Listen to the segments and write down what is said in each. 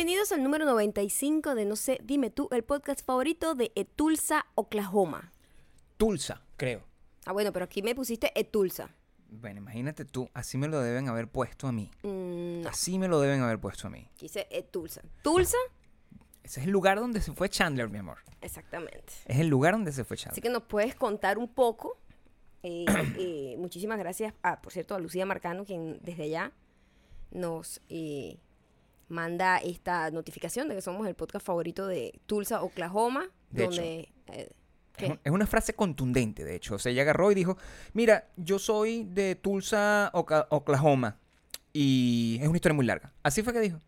Bienvenidos al número 95 de No sé, dime tú, el podcast favorito de Etulsa, Oklahoma. Tulsa, creo. Ah, bueno, pero aquí me pusiste Etulsa. Bueno, imagínate tú, así me lo deben haber puesto a mí. Mm, no, Así me lo deben haber puesto a mí. aquí dice Etulsa. ¿Tulsa? Ese es el lugar donde se fue Chandler, mi amor. Exactamente. Es el lugar donde se fue Así Chandler. que nos puedes contar un poco. Eh, eh, muchísimas gracias, ah, por cierto, a Lucía Marcano, quien desde allá nos eh, manda esta notificación de que somos el podcast favorito de Tulsa, Oklahoma, De donde... eh, Es, ¿qué? un- es una frase contundente, de hecho. O sea, ella agarró y dijo, mira, yo soy de Tulsa, Oca- Oklahoma. Y es una historia muy larga. Así fue que dijo.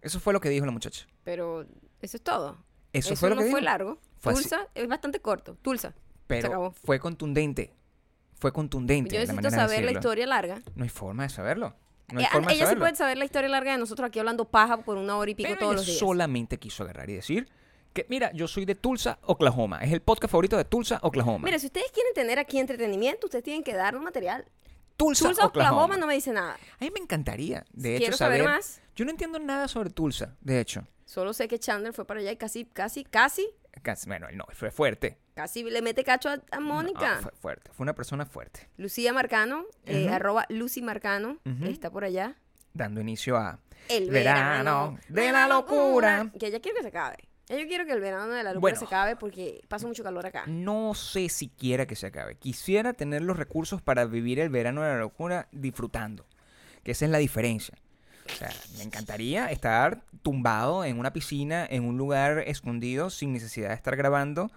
Eso fue lo que dijo la muchacha. Pero eso es todo. Eso fue lo no que fue dijo. largo. Fue así. Tulsa es bastante corto. Tulsa. Se Pero acabó. fue contundente. Fue contundente. Yo la necesito de saber la historia larga. No hay forma de saberlo. No hay Eh, forma de ella sí saberlo. puede saber la historia larga de nosotros aquí hablando paja por una hora y pico Pero todos ella los días. solamente quiso agarrar y decir que, mira, yo soy de Tulsa, Oklahoma. Es el podcast favorito de Tulsa, Oklahoma. Mira, si ustedes quieren tener aquí entretenimiento, ustedes tienen que darnos material. Tulsa, Tulsa, Oklahoma, Oklahoma. no me dice nada. A mí me encantaría, de hecho, Quiero saber más. Yo no entiendo nada sobre Tulsa, de hecho. Solo sé que Chandler fue para allá y casi, casi, casi, Casi- Bueno, no, fue fuerte. casi le mete cacho a, a No, Mónica. fue fuerte. Fue una persona fuerte. Lucía Marcano, eh, arroba Lucy Marcano, está por allá. Dando inicio a El Verano verano, de la locura. Que ya quiero que se acabe. Yo quiero que el verano de la locura Bueno. se acabe porque pasa mucho calor acá. No sé si quiera que se acabe. Quisiera tener los recursos para vivir el verano de la locura disfrutando. Que esa es la diferencia. O sea, me encantaría estar tumbado en una piscina, en un lugar escondido, sin necesidad de estar grabando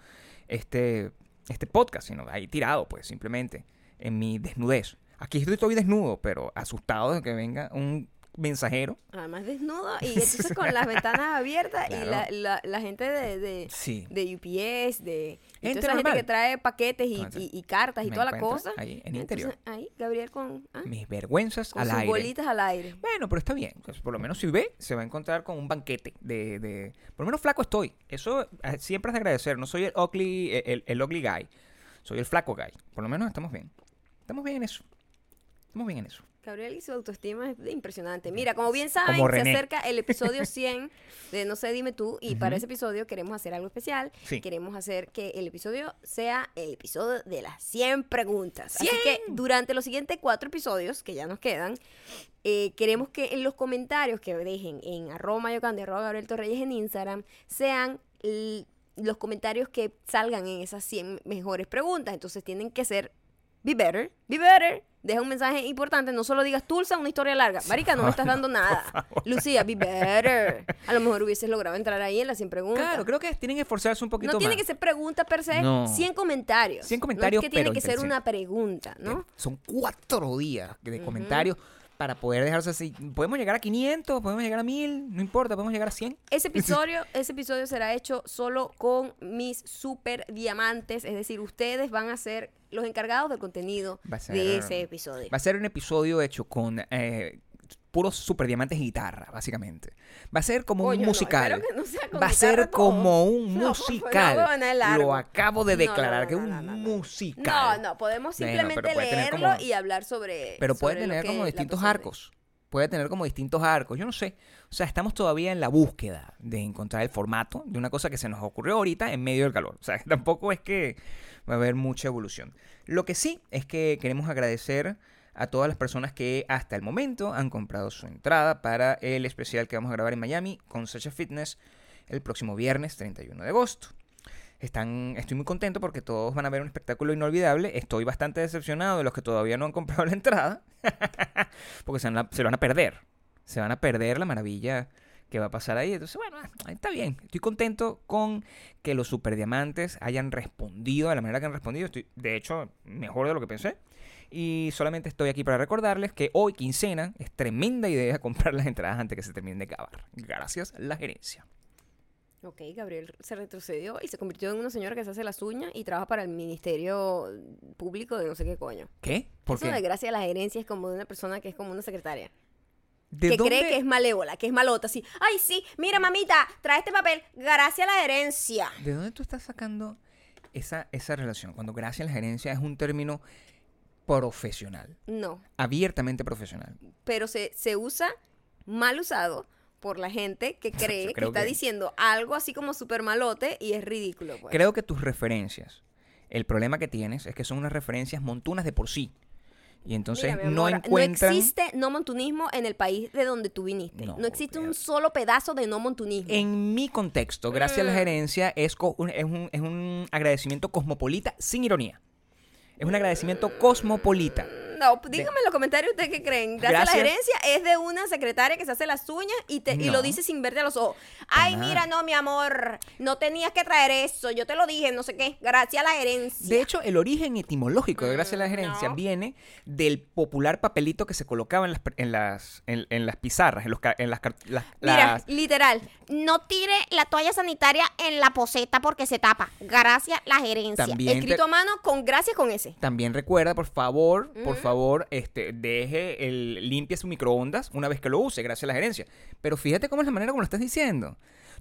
este, este podcast, sino ahí tirado, pues, simplemente, en mi desnudez. Aquí estoy, estoy desnudo, pero asustado de que venga un mensajero. Además desnudo y entonces con las ventanas abiertas y la, la, la gente de, de, Sí. de UPS, de y toda Gente esa gente que trae paquetes y, Entonces, y- y cartas y toda la cosa. ahí, en Y interior. entonces ahí, Gabriel con, ah, Mis vergüenzas con al sus aire. bolitas al aire. Bueno, pero está bien. pues, por lo menos si ve, se va a encontrar con un banquete de... de- Por lo menos flaco estoy. Eso eh, siempre es de agradecer. No soy el ugly, eh, el, el ugly guy. Soy el flaco guy. Por lo menos estamos bien. Estamos bien en eso. Estamos bien en eso. Gabriel y su autoestima es impresionante. Mira, como bien saben, Como se acerca el episodio 100 de No sé, dime tú. Y para ese episodio queremos hacer algo especial. Sí. Queremos hacer que el episodio sea el episodio de las 100 preguntas. Así 100. que durante los siguientes cuatro episodios que ya nos quedan, eh, queremos que en los comentarios que dejen en arroba mayocando arroba Gabriel Torreyes en Instagram sean los comentarios que salgan en esas 100 mejores preguntas. Entonces tienen que ser be better, be better. Deja un mensaje importante, no solo digas Tulsa, una historia larga. Marica, no me estás dando nada. Lucía, be better. A lo mejor hubieses logrado entrar ahí en las 100 preguntas. Claro, creo que tienen que esforzarse un poquito no tiene más. que ser pregunta per se, No. 100 comentarios. 100 comentarios, No es que tiene que ser una pregunta, ¿no? Eh, Son cuatro días de comentarios para poder dejarse así. Podemos llegar a 500, podemos llegar a 1000, no importa, podemos llegar a 100. Ese episodio, ese episodio será hecho solo con mis super diamantes, es decir, ustedes van a ser los encargados del contenido ser- de ese episodio. Va a ser un episodio hecho con eh, puros super diamantes y guitarra, básicamente. Va a ser como un musical. no Va a ser todo. como un musical. no. Lo acabo de declarar que es un musical. No, no, podemos simplemente puede leerlo como- y hablar sobre. Pero puede sobre lo tener como distintos arcos. Puede tener como distintos arcos. Yo no sé. O sea, estamos todavía en la búsqueda de encontrar el formato de una cosa que se nos ocurrió ahorita en medio del calor. O sea, tampoco es que va a haber mucha evolución. Lo que sí es que queremos agradecer a todas las personas que hasta el momento han comprado su entrada para el especial que vamos a grabar en Miami con Sacha Fitness el próximo viernes 31 de agosto. Están, estoy muy contento porque todos van a ver un espectáculo inolvidable. Estoy bastante decepcionado de los que todavía no han comprado la entrada. porque se se lo van a perder. Se van a perder la maravilla que va a pasar ahí. Entonces, bueno, ah, está bien. Estoy contento con que los superdiamantes hayan respondido de la manera que han respondido. Estoy, de hecho, mejor de lo que pensé. Y solamente estoy aquí para recordarles que hoy, quincena, es tremenda idea comprar las entradas antes que se terminen de acabar. Gracias, la gerencia. Ok, Gabriel se retrocedió y se convirtió en una señora que se hace las uñas y trabaja para el Ministerio Público de no sé qué coño. ¿Qué? ¿Por Eso qué? de gracia a la gerencia es como de una persona que es como una secretaria. ¿De que cree que es malévola, que es malota, así. Ay, sí, mira, mamita, trae este papel, gracias a la gerencia. ¿De dónde tú estás sacando esa, esa relación? Cuando gracias a la gerencia es un término profesional, No, abiertamente profesional. pero se, se usa mal usado por la gente que cree que está que- diciendo algo así como súper malote y es ridículo. Pues. Creo que tus referencias, el problema que tienes es que son unas referencias montunas de por sí. Y entonces Mira, no encuentran... No existe no montunismo en el país de donde tú viniste. No, No, existe un solo pedazo de no montunismo. En mi contexto, gracias a la Mm. gerencia, es, un, es un agradecimiento cosmopolita sin ironía. Es un agradecimiento cosmopolita. No, díganme en los comentarios ustedes qué creen. Gracias, a la gerencia es de una secretaria que se hace las uñas y, te, y No. lo dice sin verte a los ojos. Ay, mira, no, mi amor, no tenías que traer eso. Yo te lo dije, no sé qué. Gracias a la gerencia. De hecho, el origen etimológico de gracias a la Mm, gerencia no. viene del popular papelito que se colocaba en las, en las, en, en las pizarras, en, los, en las, las- Mira, las- literal, no tire la toalla sanitaria en la poseta porque se tapa. Gracias la gerencia. También Escrito a mano con gracias con ese. También recuerda, por favor, por. Favor, este, deje el limpie su microondas una vez que lo use, gracias a la gerencia. Pero fíjate cómo es la manera como lo estás diciendo.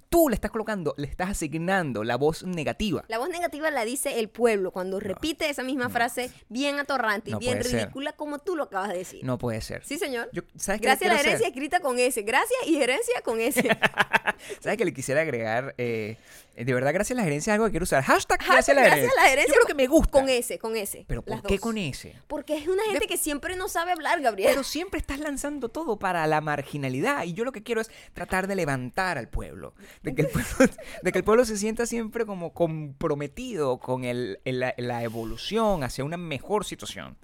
Tú le estás colocando, le estás asignando la voz negativa. La voz negativa la dice el pueblo cuando repite esa misma frase bien atorrante y No bien ser. ridícula como tú lo acabas de decir. No puede ser. Sí, señor. Yo- ¿sabes qué le Gracias a la hacer? gerencia escrita con S. Gracias y gerencia con S. ¿Sabes que le quisiera agregar? Eh, de verdad, gracias a la gerencia es algo que quiero usar. Hashtag, Hashtag gracias a la gracias gerencia. a la gerencia Yo creo que me gusta. Con S, con S. Pero ¿por qué dos. con ese? Porque es una gente que siempre no sabe hablar, Gabriel. Pero siempre estás lanzando todo para la marginalidad. Y yo lo que quiero es tratar de levantar al pueblo. De que el pueblo, de que el pueblo se sienta siempre como comprometido con el, el- la, la evolución hacia una mejor situación.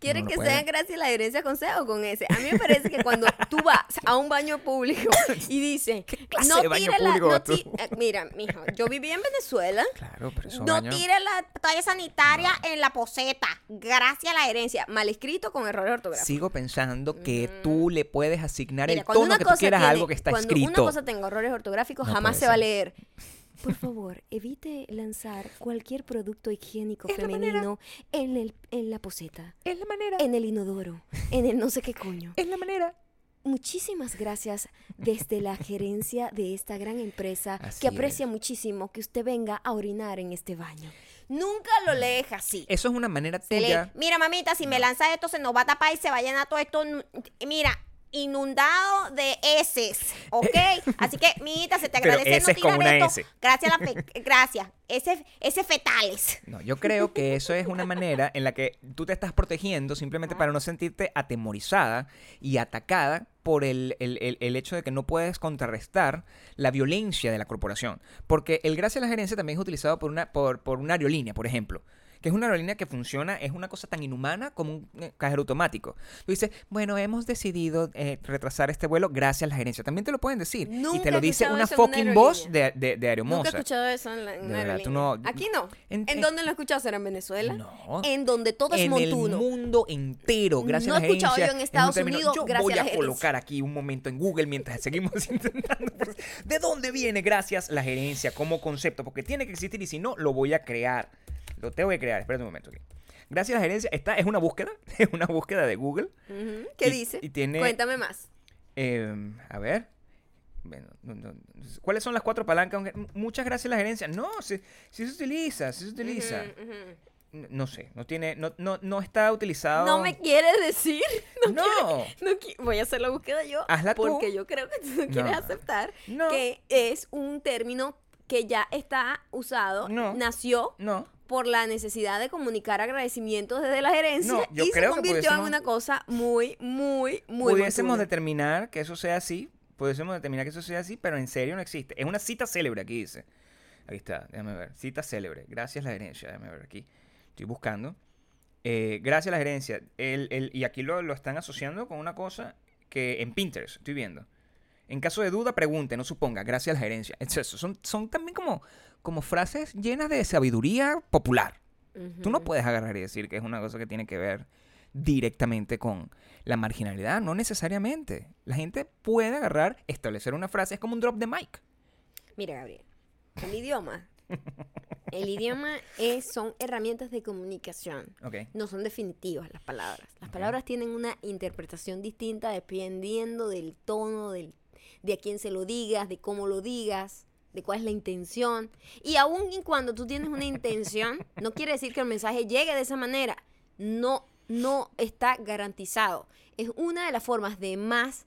¿Quieren No, que puede. sea gracias a la gerencia con C o con S? A mí me parece que cuando tú vas a un baño público y dices, clase no tire la... no ti- eh, mira, mijo, yo viví en Venezuela. Claro, pero eso No baño- tire la toalla sanitaria en la poseta. Gracias a la gerencia. Mal escrito con errores ortográficos. Sigo pensando que tú le puedes asignar Mira, el cuando tono que tú quieras a tiene- algo que está cuando escrito. una cosa tenga errores ortográficos, No jamás se va a leer. Por favor, evite lanzar cualquier producto higiénico Es la femenino en, el, en la poseta, Es la manera. en el inodoro, en el no sé qué coño. Es la manera. Muchísimas gracias desde la gerencia de esta gran empresa Así que aprecia es. muchísimo que usted venga a orinar en este baño. Nunca lo lees así. Eso es una manera tuya. Mira, mamita, si me lanza esto, se nos va a tapar y se va a llenar todo esto. Mira, inundado de heces, ¿ok? Así que, mijita, se te agradece no tirar esto. S. Gracias, a la gracias. Ese, ese fetales. No, yo creo que eso es una manera en la que tú te estás protegiendo simplemente para no sentirte atemorizada y atacada por el, el- el- el hecho de que no puedes contrarrestar la violencia de la corporación. Porque el gracias a la gerencia también es utilizado por una, por, por una aerolínea, por ejemplo. Que es una aerolínea que funciona, es una cosa tan inhumana como un eh, cajero automático. Tú dices, bueno, hemos decidido eh, retrasar este vuelo gracias a la gerencia. También te lo pueden decir. y te lo dice una en fucking voz de, de, de. Nunca he escuchado eso en, la, en De verdad, tú no- Aquí no. En- ¿En, en- dónde lo he escuchado? ¿Será en Venezuela? No. En donde todo es en el montuno. mundo entero, gracias No a la he escuchado gerencia. yo en es un Estados término- Unidos, Yo gracias voy a la a gerencia. colocar aquí un momento en Google mientras seguimos intentando. ¿De dónde viene gracias la gerencia como concepto? Porque tiene que existir y si no, lo voy a crear. Lo tengo que crear. Espérate un momento. Gracias a la gerencia. Esta es una búsqueda. Es una búsqueda de Google. Ujú. ¿Qué Y- dice? y tiene- Cuéntame más. Eh, a ver. Bueno, no- no- ¿Cuáles son las cuatro palancas? Muchas gracias a la gerencia. No, sí se utiliza, sí se utiliza. No, no sé, no tiene, no, no, no está utilizado. No me quieres decir. No. No voy a hacer la búsqueda yo. Hazla tú. Porque yo creo que tú no quieres no. aceptar que es un término que ya está usado, No. nació No. Por la necesidad de comunicar agradecimientos desde la gerencia No, yo y se que convirtió en una cosa muy, muy, muy pudiésemos determinar que eso sea así, pudiésemos determinar que eso sea así, pero en serio no existe. Es una cita célebre aquí dice. Ahí está, déjame ver. Cita célebre. Gracias la gerencia, déjame ver aquí. Estoy buscando. Eh, gracias a la gerencia. El- el- y aquí lo, lo están asociando con una cosa que en Pinterest estoy viendo. En caso de duda, pregunte, no suponga. Gracias a la gerencia. Es eso, son, son también como, como frases llenas de sabiduría popular. Tú no puedes agarrar y decir que es una cosa que tiene que ver directamente con la marginalidad, no necesariamente. La gente puede agarrar, establecer una frase, es como un drop de mic. Mira, Gabriel, el idioma. El idioma es, son herramientas de comunicación. Ok. No son definitivas las palabras. Las palabras tienen una interpretación distinta dependiendo del tono, del, de a quién se lo digas, de cómo lo digas, de cuál es la intención. Y aun y cuando tú tienes una intención, no quiere decir que el mensaje llegue de esa manera. No, no está garantizado. Es una de las formas de más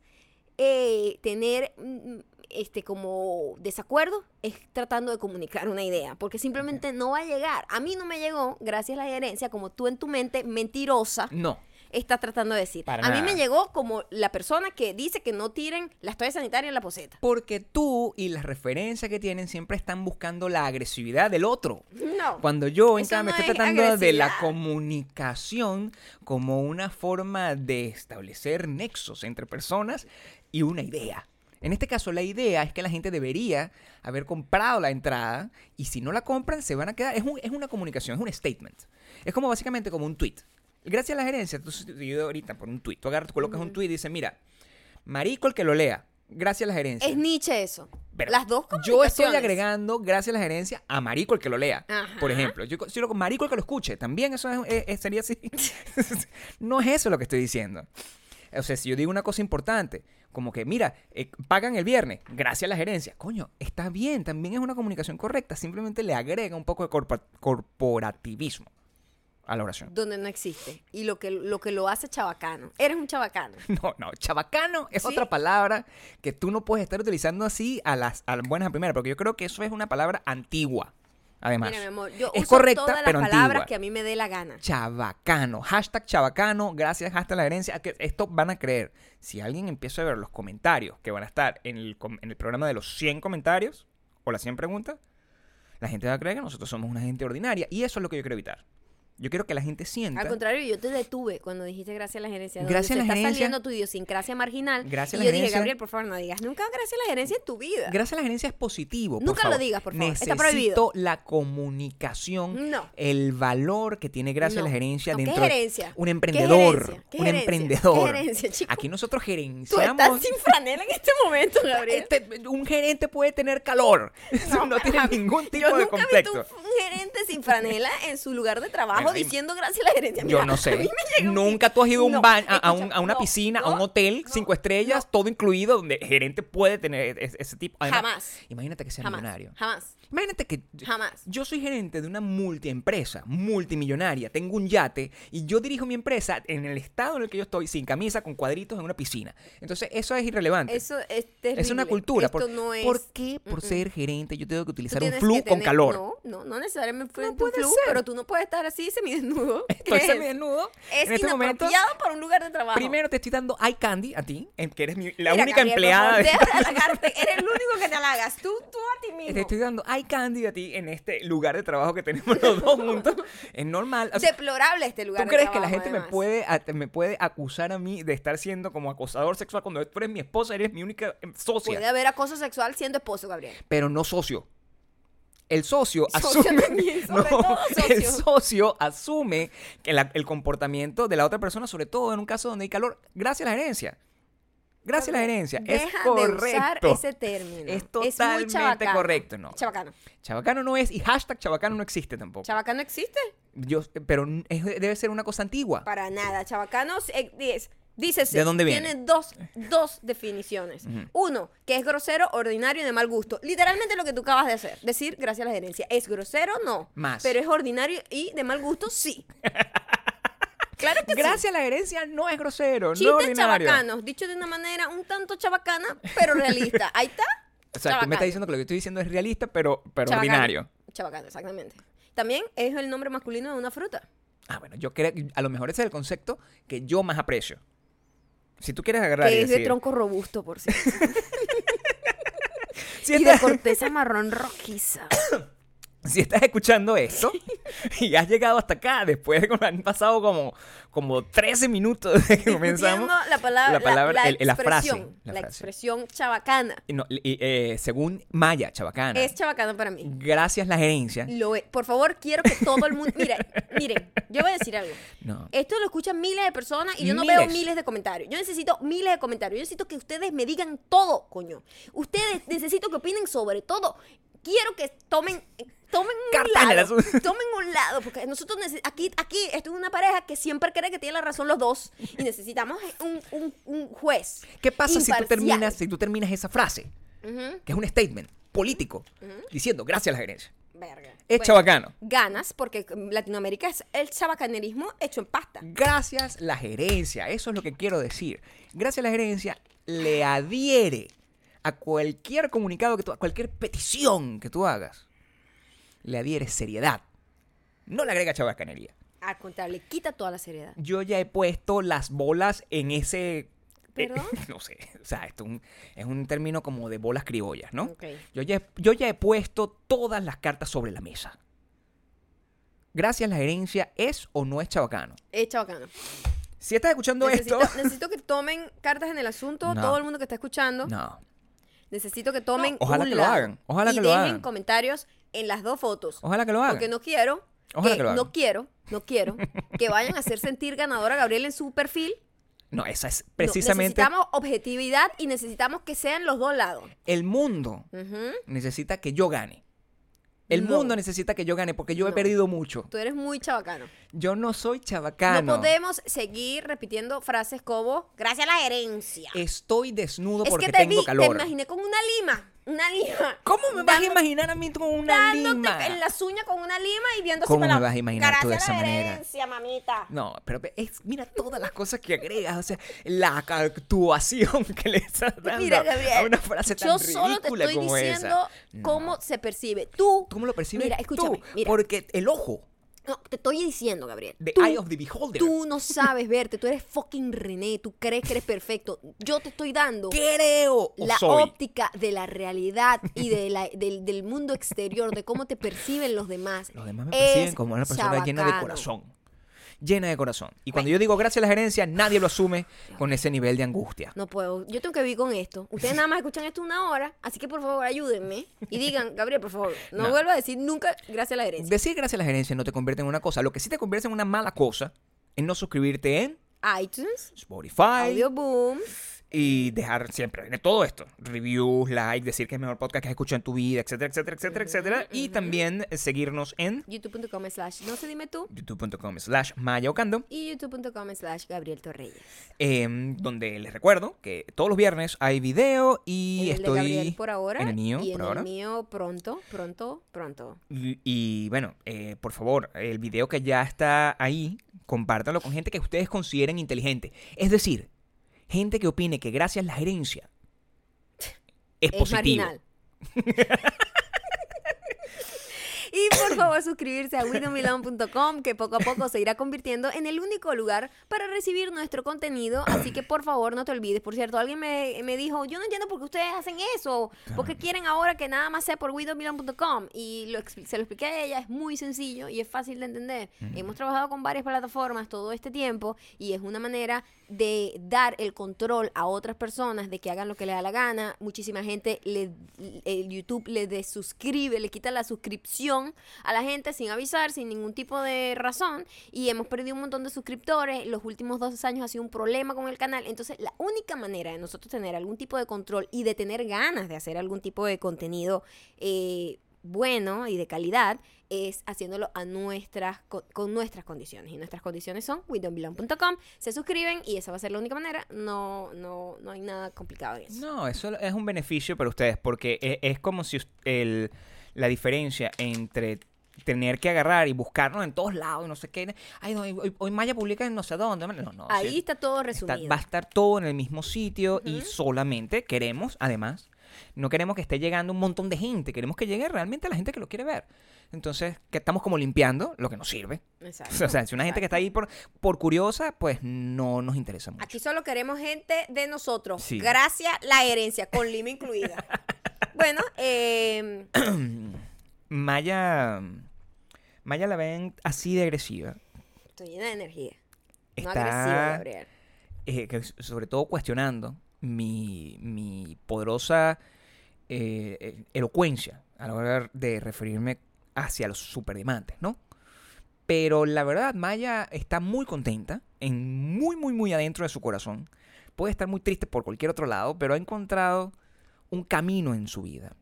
eh, tener mm, este como desacuerdo es tratando de comunicar una idea, porque simplemente no va a llegar. A mí no me llegó, gracias a la gerencia, como tú en tu mente mentirosa No. Estás tratando de decir. Para a mí me llegó como la persona que dice que no tiren las toallas sanitarias en la poseta. Porque tú y las referencias que tienen siempre están buscando la agresividad del otro. No. Cuando yo, en cambio, no estoy es tratando de la comunicación como una forma de establecer nexos entre personas y una idea. En este caso, la idea es que la gente debería haber comprado la entrada y si no la compran, se van a quedar. Es, un- es una comunicación, es un statement. Es como básicamente como un tweet. Gracias a la gerencia, tú yo ahorita por un tweet, tú agarras, colocas un tweet y dices, mira, marico el que lo lea, gracias a la gerencia. Es Nietzsche eso. Pero Las dos Yo estoy agregando, gracias a la gerencia, a marico el que lo lea. Ajá. Por ejemplo, yo si lo marico el que lo escuche, también eso es- es- es- sería así. no es eso lo que estoy diciendo. O sea, si yo digo una cosa importante, como que, mira, eh, pagan el viernes, gracias a la gerencia. Coño, está bien, también es una comunicación correcta. Simplemente le agrega un poco de corporativismo a la oración. Donde no existe. Y lo que lo, que lo hace chabacano. Eres un chabacano. No, no, chabacano es ¿Sí? otra palabra que tú no puedes estar utilizando así a las, a las buenas a primeras, porque yo creo que eso es una palabra antigua, además. Mira, mi amor, yo es uso correcta, todas las pero palabras antigua. que a mí me dé la gana. Chabacano, hashtag chabacano, gracias hasta la herencia. Que esto van a creer. Si alguien empieza a ver los comentarios que van a estar en el, en el programa de los 100 comentarios o las 100 preguntas, la gente va a creer que nosotros somos una gente ordinaria. Y eso es lo que yo quiero evitar. Yo quiero que la gente sienta. Al contrario, yo te detuve cuando dijiste gracias a la gerencia. Gracias a la está gerencia. saliendo tu idiosincrasia marginal. Gracias a y la yo dije, gerencia. Gabriel, por favor, no digas nunca gracias a la gerencia en tu vida. Gracias a la gerencia es positivo. por Nunca lo digas, por favor. Está Necesito prohibido. la comunicación, No. el valor que tiene gracias a la gerencia No, ¿qué dentro. de- gerencia? Un ¿Qué emprendedor. gerencia? ¿Qué un gerencia? emprendedor. ¿Qué gerencia, chico? Aquí nosotros Tú gerenciamos. estás sin franela en este momento, Gabriel. Este, un gerente puede tener calor. No, tiene ningún tipo yo de nunca he contexto. visto un, un gerente sin franela en su lugar de trabajo Y- diciendo gracias a la gerencia. Yo Mira, no a sé. un Nunca tú has ido a un No, baño, a, un- escucha, a una no, piscina, a un no, hotel, no, cinco estrellas, todo incluido, donde el gerente puede tener ese, ese tipo. Además, Jamás. Imagínate que sea Jamás. millonario. Jamás. Imagínate que Jamás. yo soy gerente de una multiempresa, multimillonaria, tengo un yate y yo dirijo mi empresa en el estado en el que yo estoy, sin camisa, con cuadritos en una piscina. Entonces, eso es irrelevante. Eso es terrible. es una cultura. Esto por, no es... ¿por qué por ser gerente yo tengo que utilizar un flu con calor? No, no, no necesariamente No un puede flu, ser. pero tú no puedes estar así semidesnudo. Estoy ¿Qué es? semidesnudo. Es en este momento. para un lugar de trabajo. Primero te estoy dando eye candy a ti, que eres mi- la Mira, única Gabriel, empleada. favor, de- deja de halagarte. Eres el único que te halagas. Tú, tú a ti mismo. Te estoy dando eye candy a ti en este lugar de trabajo que tenemos los dos juntos. Es normal. Deplorable este lugar ¿Tú de crees que la gente me puede, me puede acusar a mí de estar siendo como acosador sexual cuando tú eres mi esposa, eres mi única em, socia? Puede haber acoso sexual siendo esposo, Gabriel. Pero no socio. El socio Socio asume. también, no, el socio. asume que la- el comportamiento de la otra persona, sobre todo en un caso donde hay calor, gracias a la gerencia. Gracias a la gerencia. Deja es correcto. de usar ese término. Es totalmente chabacano. correcto, no. Chabacano. Chabacano no es y hashtag chabacano no existe tampoco. ¿Chabacano existe? Yo, pero es- debe ser una cosa antigua. Para nada. Chabacano eh, es... Dícese, ¿De dónde viene? tiene dos, dos definiciones. Uno, que es grosero, ordinario y de mal gusto. Literalmente lo que tú acabas de hacer. Decir, gracias a la gerencia. ¿Es grosero? No. Más. Pero es ordinario y de mal gusto, sí. claro que sí. Gracias a la gerencia no es grosero, no Chistes ordinario. chabacanos, dicho de una manera un tanto chabacana, pero realista. Ahí está. O sea, tú me estás diciendo que lo que estoy diciendo es realista, pero, pero Chabacano. ordinario. Chabacano, exactamente. También es el nombre masculino de una fruta. Ah, bueno, yo creo que a lo mejor ese es el concepto que yo más aprecio. Si tú quieres agarrar y Que es de decir, tronco robusto, por cierto. si, y de corteza marrón rojiza. si estás escuchando esto y has llegado hasta acá después de que han pasado como, como 13 minutos desde que comenzamos. La palabra, la palabra- la, el- la frase, expresión, la la, frase. expresión chabacana. y no, y, eh, según Maya Chabacana, Es chabacana para mí. gracias la gerencia. Lo es. Por favor, quiero que todo el mundo. Miren, miren, yo voy a decir algo. No. Esto lo escuchan miles de personas y yo no Miles. veo miles de comentarios. Yo necesito miles de comentarios. Yo necesito que ustedes me digan todo, coño. Ustedes necesito que opinen sobre todo. Quiero que tomen. Tomen un lado. Tomen un lado. Porque nosotros aquí, aquí, esto es una pareja que siempre cree que tiene la razón los dos. Y necesitamos un, un- un juez. ¿Qué pasa si tú terminas, si tú terminas esa frase, que es un statement político, diciendo gracias a la gerencia? Verga. Es Bueno, chabacano. Ganas, porque Latinoamérica es el chabacanerismo hecho en pasta. Gracias la gerencia, eso es lo que quiero decir. Gracias a la gerencia, le adhiere a cualquier comunicado que tú, a cualquier petición que tú hagas, le adhiere seriedad. No le agrega chabascanería. Al contrario, le quita toda la seriedad. Yo ya he puesto las bolas en ese... eh, ¿Perdón? no sé, o sea, esto es un, es un término como de bolas criollas, ¿no? Ok. Yo ya, he- yo ya he puesto todas las cartas sobre la mesa. Gracias, la gerencia es o no es chabacano. Echa bacano. Si estás escuchando Necesito, esto... necesito que tomen cartas en el asunto, No. todo el mundo que está escuchando. No. Necesito que tomen No, ojalá un que lo hagan, ojalá y que lo dejen hagan. comentarios en las dos fotos. Ojalá que lo hagan. Porque no quiero, Ojalá que, que lo hagan. no quiero, no quiero que vayan a hacer sentir ganadora a Gabriel en su perfil. No, esa es No, precisamente... necesitamos objetividad y necesitamos que sean los dos lados. el mundo necesita que yo gane. El No. mundo necesita que yo gane porque yo he perdido mucho. Tú eres muy chabacano. Yo no soy chabacano. No podemos seguir repitiendo frases como gracias a la herencia. Estoy desnudo es porque que te tengo vi, te calor. imaginé con una lima. Una lima. ¿Cómo me vas a imaginar a mí con una dándote lima? en las uñas con una lima y viendo ¿Cómo me la- vas a imaginar tú de esa manera? mamita. No, pero es, mira todas las cosas que agregas, o sea, la actuación que le estás dando Mira, Gabriel, a una frase tan yo solo te estoy como diciendo esa. cómo No. se percibe. Tú, ¿Cómo lo percibes Mira, escúchame, tú? mira. Porque el ojo, no, te estoy diciendo, Gabriel. the tú, eye of the beholder, tú no sabes verte, tú eres fucking René, tú crees que eres perfecto. Yo te estoy dando creo la soy. óptica de la realidad y de la- del, del mundo exterior, de cómo te perciben los demás. Los demás me Es perciben como una persona llena de corazón. Llena de corazón. Y cuando yo digo gracias a la gerencia, nadie lo asume con ese nivel de angustia. No puedo, yo tengo que vivir con esto. Ustedes nada más escuchan esto una hora, así que por favor ayúdenme y digan, Gabriel, por favor, no, No. vuelva a decir nunca gracias a la herencia. Decir gracias a la gerencia no te convierte en una cosa. Lo que sí te convierte en una mala cosa es no suscribirte en iTunes, Spotify Audio Boom, y dejar siempre de todo esto. Reviews, like, decir que es el mejor podcast que has escuchado en tu vida, etcétera, etcétera, etcétera, etcétera. Y también eh, seguirnos en youtube.com slash no se dime tú youtube.com slash mayaocando. y youtube.com slash Gabriel Torreyes. em, donde les recuerdo que todos los viernes hay video y en el estoy de Gabriel por ahora en el mío y por en ahora. el mío pronto, pronto, pronto. Y, y, bueno, eh, por favor, el video que ya está ahí, compártanlo con gente que ustedes consideren inteligente. Es decir, gente que opine que gracias a la gerencia es, Es positivo. por favor suscribirse a widowmilon.com que poco a poco se irá convirtiendo en el único lugar para recibir nuestro contenido. Así que por favor no te olvides. Por cierto, alguien me, me dijo, yo no entiendo por qué ustedes hacen eso. ¿Por qué quieren ahora que nada más sea por widowmilon.com? Y lo, se lo expliqué a ella, es muy sencillo y es fácil de entender. Hemos trabajado con varias plataformas todo este tiempo y es una manera de dar el control a otras personas de que hagan lo que les da la gana. Muchísima gente, le, el YouTube le desuscribe, le quita la suscripción a la gente sin avisar, sin ningún tipo de razón. Y hemos perdido un montón de suscriptores. Los últimos dos años ha sido un problema con el canal. Entonces, la única manera de nosotros tener algún tipo de control y de tener ganas de hacer algún tipo de contenido eh, bueno y de calidad es haciéndolo a nuestras co- con nuestras condiciones y nuestras condiciones son widowbelong.com se suscriben y esa va a ser la única manera no no no hay nada complicado en eso No, eso es un beneficio para ustedes porque e- es, como si el- la diferencia entre tener que agarrar y buscarnos en todos lados y no sé qué. Ay, no, hoy, Maya publica en no sé dónde. No, no. ahí sí. está todo Está- resumido va a estar todo en el mismo sitio y solamente queremos, además, no queremos que esté llegando un montón de gente, queremos que llegue realmente a la gente que lo quiere ver. Entonces, que estamos como limpiando lo que nos sirve. Exacto, O sea, si una gente que está ahí por, por curiosa, pues no nos interesa mucho. Aquí solo queremos gente de nosotros. Sí. Gracias la herencia, con lima incluida. bueno, eh, Maya, Maya la ven así de agresiva. estoy llena de energía. No agresiva, Gabriel. eh, que sobre todo cuestionando mi, mi poderosa eh, elocuencia a la hora de referirme hacia los superdiamantes, ¿no? Pero la verdad, Maya está muy contenta, en muy, muy, muy adentro de su corazón. Puede estar muy triste por cualquier otro lado, pero ha encontrado un camino en su vida.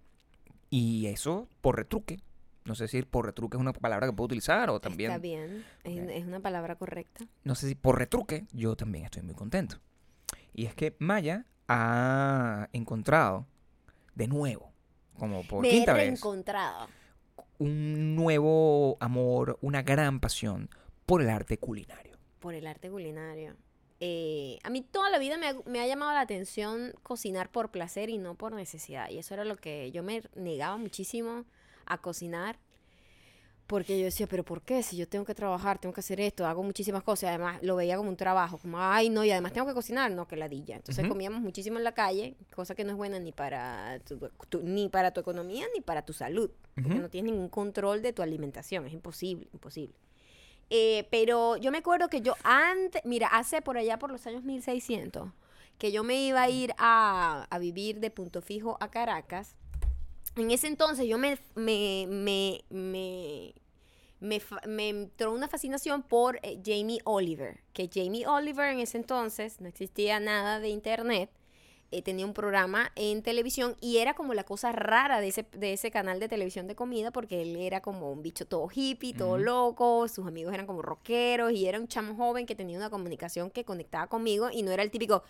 Y eso por retruque. No sé si por retruque es una palabra que puedo utilizar o también... Está bien, es, es una palabra correcta. no sé si por retruque, yo también estoy muy contento. Y es que Maya ha encontrado de nuevo, como por Me he quinta vez, un nuevo amor, una gran pasión por el arte culinario. Por el arte culinario. eh, a mí toda la vida me ha, me ha llamado la atención cocinar por placer y no por necesidad. Y eso era lo que yo me negaba muchísimo a cocinar. Porque yo decía, pero ¿por qué? Si yo tengo que trabajar, tengo que hacer esto, hago muchísimas cosas. Además, lo veía como un trabajo. Como, ay, no, y además tengo que cocinar. No, que ladilla. Entonces comíamos muchísimo en la calle, cosa que no es buena ni para tu, tu- ni para tu economía ni para tu salud. Porque no tienes ningún control de tu alimentación. Es imposible, imposible. Eh, pero yo me acuerdo que yo antes, mira, hace por allá por los años 1600, que yo me iba a ir a, a vivir de punto fijo a Caracas. En ese entonces yo me, me, me, me, me, me entró una fascinación por eh, Jamie Oliver, que Jamie Oliver en ese entonces no existía nada de internet, eh, tenía un programa en televisión y era como la cosa rara de ese, de ese canal de televisión de comida porque él era como un bicho todo hippie, todo loco, sus amigos eran como rockeros y era un chamo joven que tenía una comunicación que conectaba conmigo y no era el típico,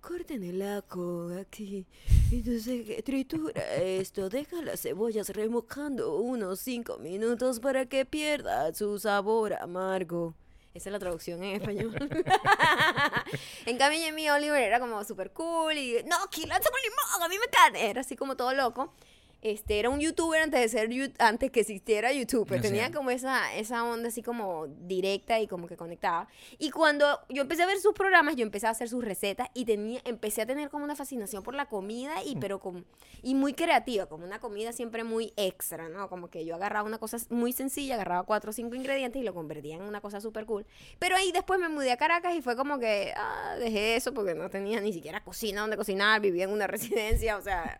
corten el ajo aquí, entonces tritura esto, deja las cebollas remojando unos cinco minutos para que pierda su sabor amargo. Esa es la traducción en español. en cambio, Jamie Oliver era como súper cool y no, que lanza con limón, a mí me encanta. Era así como todo loco. Este, era un youtuber antes de ser antes que existiera YouTube, pero O sea. tenía como esa, esa onda así como directa y como que conectaba. Y cuando yo empecé a ver sus programas, yo empecé a hacer sus recetas y tenía, empecé a tener como una fascinación por la comida y pero como, y muy creativa, como una comida siempre muy extra, ¿no? Como que yo agarraba una cosa muy sencilla, agarraba cuatro o cinco ingredientes y lo convertía en una cosa súper cool. Pero ahí después me mudé a Caracas y fue como que, ah, dejé eso porque no tenía ni siquiera cocina donde cocinar, vivía en una residencia, o sea,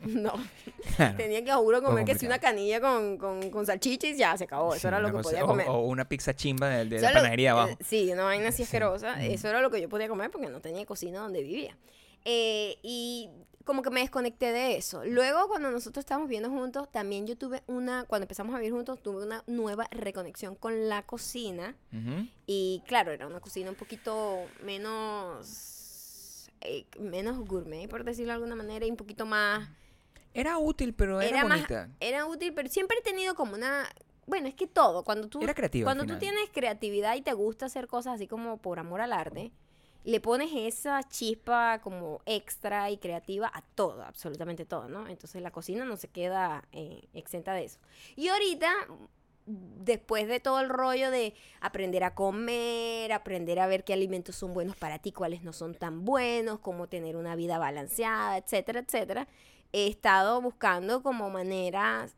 no. Claro. Tenía que, juro, comer que si una canilla con, con, con salchicha y ya se acabó. Eso era lo que cosa- podía comer. O, una pizza chimba de, la lo- panadería eh, abajo. Sí, una vaina así Sí. asquerosa. Eso era lo que yo podía comer porque no tenía cocina donde vivía. Eh, y como que me desconecté de eso. Luego, cuando nosotros estábamos viviendo juntos, también yo tuve una, cuando empezamos a vivir juntos, tuve una nueva reconexión con la cocina. Y claro, era una cocina un poquito menos, eh, menos gourmet, por decirlo de alguna manera, y un poquito más Era útil, pero era, era más- bonita. era útil, pero siempre he tenido como una... Bueno, es que todo, cuando tú, Era creativa cuando tú tienes creatividad y te gusta hacer cosas así como por amor al arte, le pones esa chispa como extra y creativa a todo, absolutamente todo, ¿no? Entonces la cocina no se queda eh, exenta de eso. Y ahorita, después de todo el rollo de aprender a comer, aprender a ver qué alimentos son buenos para ti, cuáles no son tan buenos, cómo tener una vida balanceada, etcétera, etcétera, he estado buscando como maneras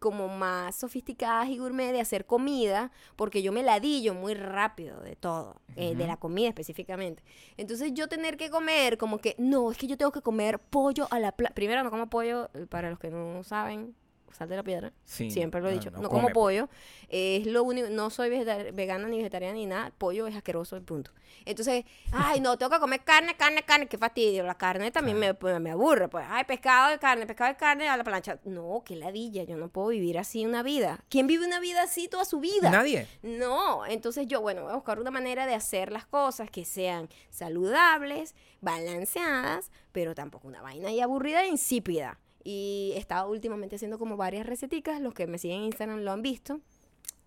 como más sofisticadas y gourmet de hacer comida, porque yo me ladillo muy rápido de todo, eh, de la comida específicamente. Entonces yo tener que comer como que, no, es que yo tengo que comer pollo a la plancha. Primero no como pollo, eh, para los que no saben, sal de la piedra. Sí, Siempre lo he dicho. no como pues. pollo. Es lo único. No soy vegana ni vegetariana ni nada. Pollo es asqueroso, el punto. Entonces, ay, no, tengo que comer carne, carne, carne. Qué fastidio. La carne también me, pues, me aburre. Pues, ay, pescado de carne, pescado de carne a la plancha. No, qué ladilla. Yo no puedo vivir así una vida. ¿Quién vive una vida así toda su vida? Nadie. No, entonces yo, bueno, voy a buscar una manera de hacer las cosas que sean saludables, balanceadas, pero tampoco una vaina y aburrida e insípida. Y he estado últimamente haciendo como varias receticas, los que me siguen en Instagram lo han visto,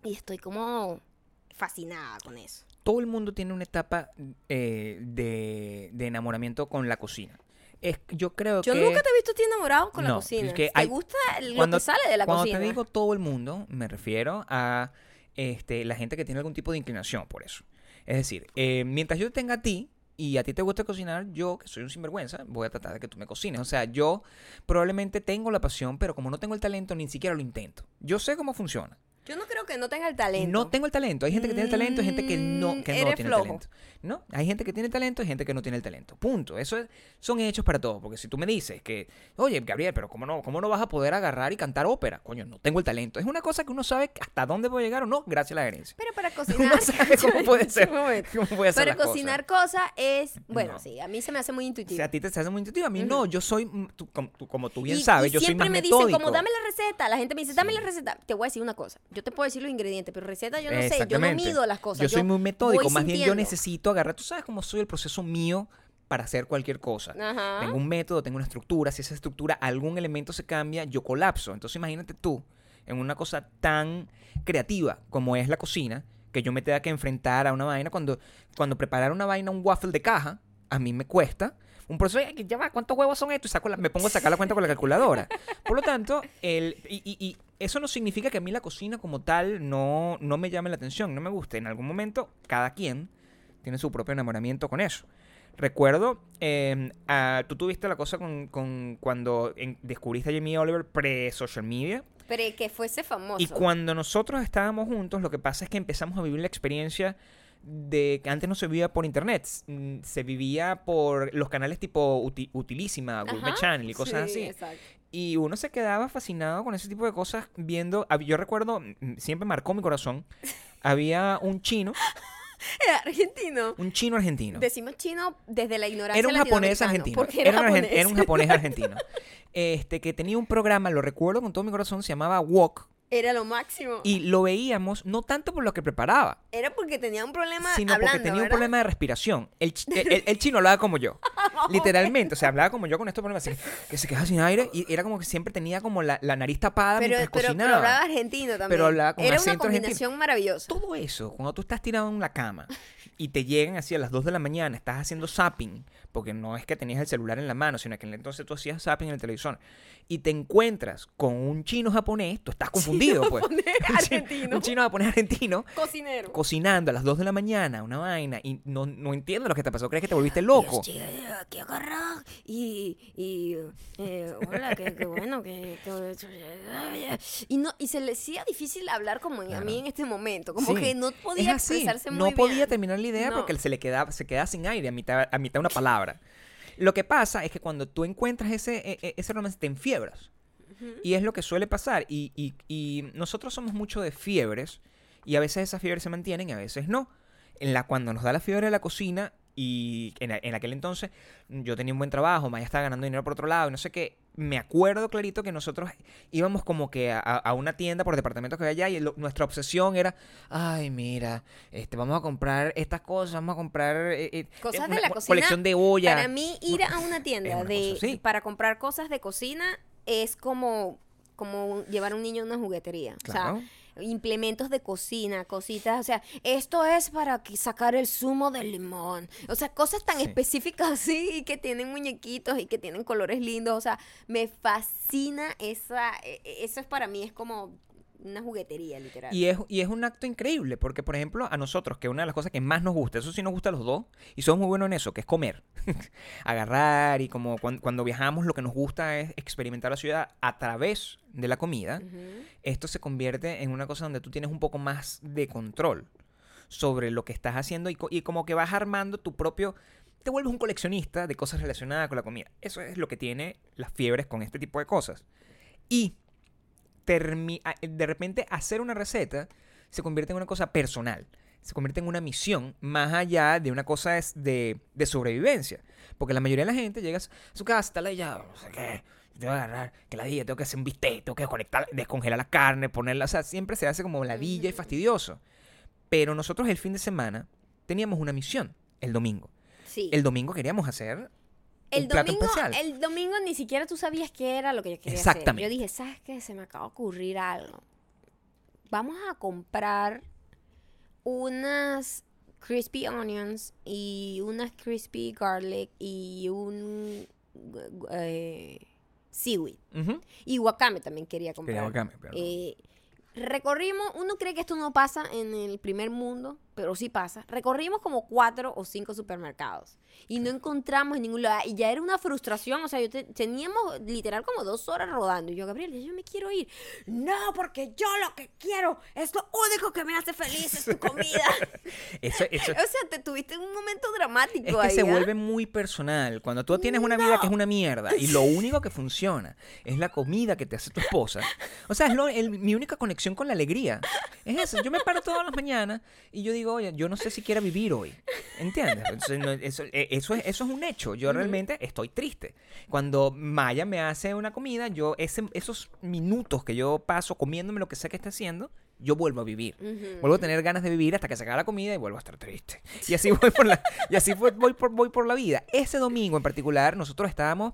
y estoy como fascinada con eso. Todo el mundo tiene una etapa eh, de, de enamoramiento con la cocina. Es, yo creo Yo que... nunca te he visto a ti enamorado con la No, cocina. es que ¿Te hay- gusta lo cuando- que sale de la Cuando cocina? te digo todo el mundo, me refiero a este, la gente que tiene algún tipo de inclinación por eso. Es decir, eh, mientras yo te tenga a ti y a ti te gusta cocinar, yo, que soy un sinvergüenza, voy a tratar de que tú me cocines. O sea, yo probablemente tengo la pasión, pero como no tengo el talento, ni siquiera lo intento. Yo sé cómo funciona. Yo no creo que no tenga el talento. No tengo el talento. Hay gente que tiene el talento, hay gente que no, Mm, que no tiene flojo. el talento. No, hay gente que tiene talento, hay gente que no tiene el talento. Punto. Eso es- son hechos para todos. Porque si tú me dices que, oye, Gabriel, pero ¿cómo no, ¿cómo no vas a poder agarrar y cantar ópera? Coño, no tengo el talento. Es una cosa que uno sabe hasta dónde puede llegar o no, gracias a la herencia. Pero para Uno cocinar... sabe cómo puede ser. ¿Cómo puede hacer Para las cocinar cosas es... Bueno, No. sí, a mí se me hace muy. O intuitivo. sea, a ti te hace muy intuitivo. A mí no. Yo soy, mm, tú- como, tú, como tú bien Y- sabes, y yo soy siempre más me dicen metódico. como dame la receta, la gente me dice, dame Sí. la receta. Te voy a decir una cosa, yo te puedo decir los ingredientes, pero receta yo no sé, yo no mido las cosas. Yo soy muy metódico, más bien yo necesito agarrar, tú sabes cómo soy el proceso mío para hacer cualquier cosa. Ajá. Tengo un método, tengo una estructura, si esa estructura, algún elemento se cambia, yo colapso. Entonces imagínate tú, en una cosa tan creativa como es la cocina, que yo me tenga que enfrentar a una vaina. Cuando, cuando preparar una vaina, un waffle de caja, a mí me cuesta. Un proceso de, "Ay, ya va, ¿cuántos huevos son estos? Y saco la- me pongo a sacar la cuenta con la calculadora. Por lo tanto, el, y, y- y eso no significa que a mí la cocina como tal no, no me llame la atención, no me guste. En algún momento, cada quien tiene su propio enamoramiento con eso. Recuerdo, eh, ah, tú tuviste la cosa con, con cuando en- descubriste a Jamie Oliver pre-social media. Pero que fuese famoso. Y cuando nosotros estábamos juntos, lo que pasa es que empezamos a vivir la experiencia de que antes no se vivía por internet, mm, se vivía por los canales tipo Uti- Utilísima, Gourmet Channel y cosas sí, así. exacto. Y uno se quedaba fascinado con ese tipo de cosas viendo, yo recuerdo, siempre marcó mi corazón, había un chino, Era argentino. un chino argentino. Decimos chino desde la ignorancia Era un japonés argentino. Argen- era un japonés argentino. Este, que tenía un programa, lo recuerdo con todo mi corazón, se llamaba Walk. Era lo máximo. Y lo veíamos no tanto por lo que preparaba, Era porque tenía un problema sino hablando, porque tenía un problema de respiración. El, ch- el- el- el chino hablaba como yo. Literalmente. O sea, hablaba como yo con estos problemas. Así que, se quedaba sin aire. Y era como que siempre tenía como la, la nariz tapada Pero, mientras pero, pero cocinaba. hablaba argentino también. Pero hablaba con Era una argentino. combinación maravillosa. Todo eso, cuando tú estás tirado en la cama y te llegan así a las 2 de la mañana, estás haciendo zapping, porque no es que tenías el celular en la mano, sino que en entonces tú hacías zapping en el televisor, y te encuentras con un chino japonés, tú estás confundido. Japonés Un chi- argentino. Un chino japonés argentino Cocinero. cocinando a las 2 de la mañana una vaina y no, no entiendo lo que te pasó, crees que te volviste loco. Dios, aquí agarra y, y eh, hola, qué, qué bueno, que, que- y no y se le hacía difícil hablar como a mí en este momento, como Sí, que no es podía así, expresarse muy no bien. podía terminar la idea No. porque se le quedaba, se quedaba sin aire a mitad, a mitad de una palabra. Lo que pasa es que cuando tú encuentras ese, e- e- ese romance, te enfiebras. Y es lo que suele pasar. Y, y- y nosotros somos mucho de fiebres. Y a veces esas fiebres se mantienen y a veces no. En la, cuando nos da la fiebre de la cocina, y en, en aquel entonces yo tenía un buen trabajo, Maya estaba ganando dinero por otro lado, y no sé qué. Me acuerdo clarito que nosotros íbamos como que a, a- una tienda por departamento que había allá y lo- nuestra obsesión era, ay, mira, este, vamos a comprar estas cosas, vamos a comprar eh, eh, Cosas una de la co- cocina, colección de ollas. Para mí ir a una tienda una de cosa para comprar cosas de cocina es como como llevar a un niño a una juguetería. Claro. O sea, implementos de cocina, cositas, o sea, esto es para que sacar el zumo del limón. O sea, cosas tan Sí. específicas así y que tienen muñequitos y que tienen colores lindos, o sea, me fascina esa e- e- eso es para mí es como una juguetería literal. Y es, y es un acto increíble, porque por ejemplo, a nosotros, que una de las cosas que más nos gusta, eso sí nos gusta a los dos, y somos muy buenos en eso, que es comer. Agarrar y como cuan- cuando, viajamos lo que nos gusta es experimentar la ciudad a través de la comida, esto se convierte en una cosa donde tú tienes un poco más de control sobre lo que estás haciendo y, y como que vas armando tu propio... Te vuelves un coleccionista de cosas relacionadas con la comida. Eso es lo que tiene las fiebres con este tipo de cosas. Y de repente hacer una receta se convierte en una cosa personal. Se convierte en una misión más allá de una cosa es de, de sobrevivencia. Porque la mayoría de la gente llega a su casa, está la ya, no sé qué, tengo que agarrar, que la tengo que hacer un bistec, tengo que descongelar la carne, ponerla, o sea, siempre se hace como ladilla y fastidioso. Pero nosotros el fin de semana teníamos una misión, el domingo. Sí. El domingo queríamos hacer El un plato domingo, especial. el domingo ni siquiera tú sabías qué era lo que yo quería Exactamente. hacer. Yo dije, ¿sabes qué? Se me acaba de ocurrir algo. Vamos a comprar unas crispy onions y unas crispy garlic y un eh, seaweed. Y wakame también quería comprar. Quería wakame, pero. Eh, recorrimos, uno cree que esto no pasa en el primer mundo, pero sí pasa. Recorrimos como cuatro o cinco supermercados y no encontramos en ningún lugar. Y ya era una frustración, o sea, yo te- teníamos literal como dos horas rodando. Y yo, Gabriel, yo me quiero ir. No, porque yo lo que quiero es lo único que me hace feliz, es tu comida. Eso, eso, o sea, te tuviste un momento dramático Es que ahí. se ¿ah? vuelve muy personal. Cuando tú tienes una vida que es una mierda y lo único que funciona es la comida que te hace tu esposa. O sea, es lo- el- mi única conexión con la alegría. Es eso. Yo me paro todas las mañanas y yo digo, yo no sé si quiera vivir hoy. ¿Entiendes? Entonces, no, eso, eso, es, eso es un hecho. Yo realmente estoy triste. Cuando Maya me hace una comida, yo ese- esos minutos que yo paso comiéndome lo que sea que esté haciendo, yo vuelvo a vivir. Vuelvo a tener ganas de vivir hasta que se acabe la comida y vuelvo a estar triste. Y así voy por la, y así voy, voy por, voy por la vida. Ese domingo en particular, nosotros estábamos,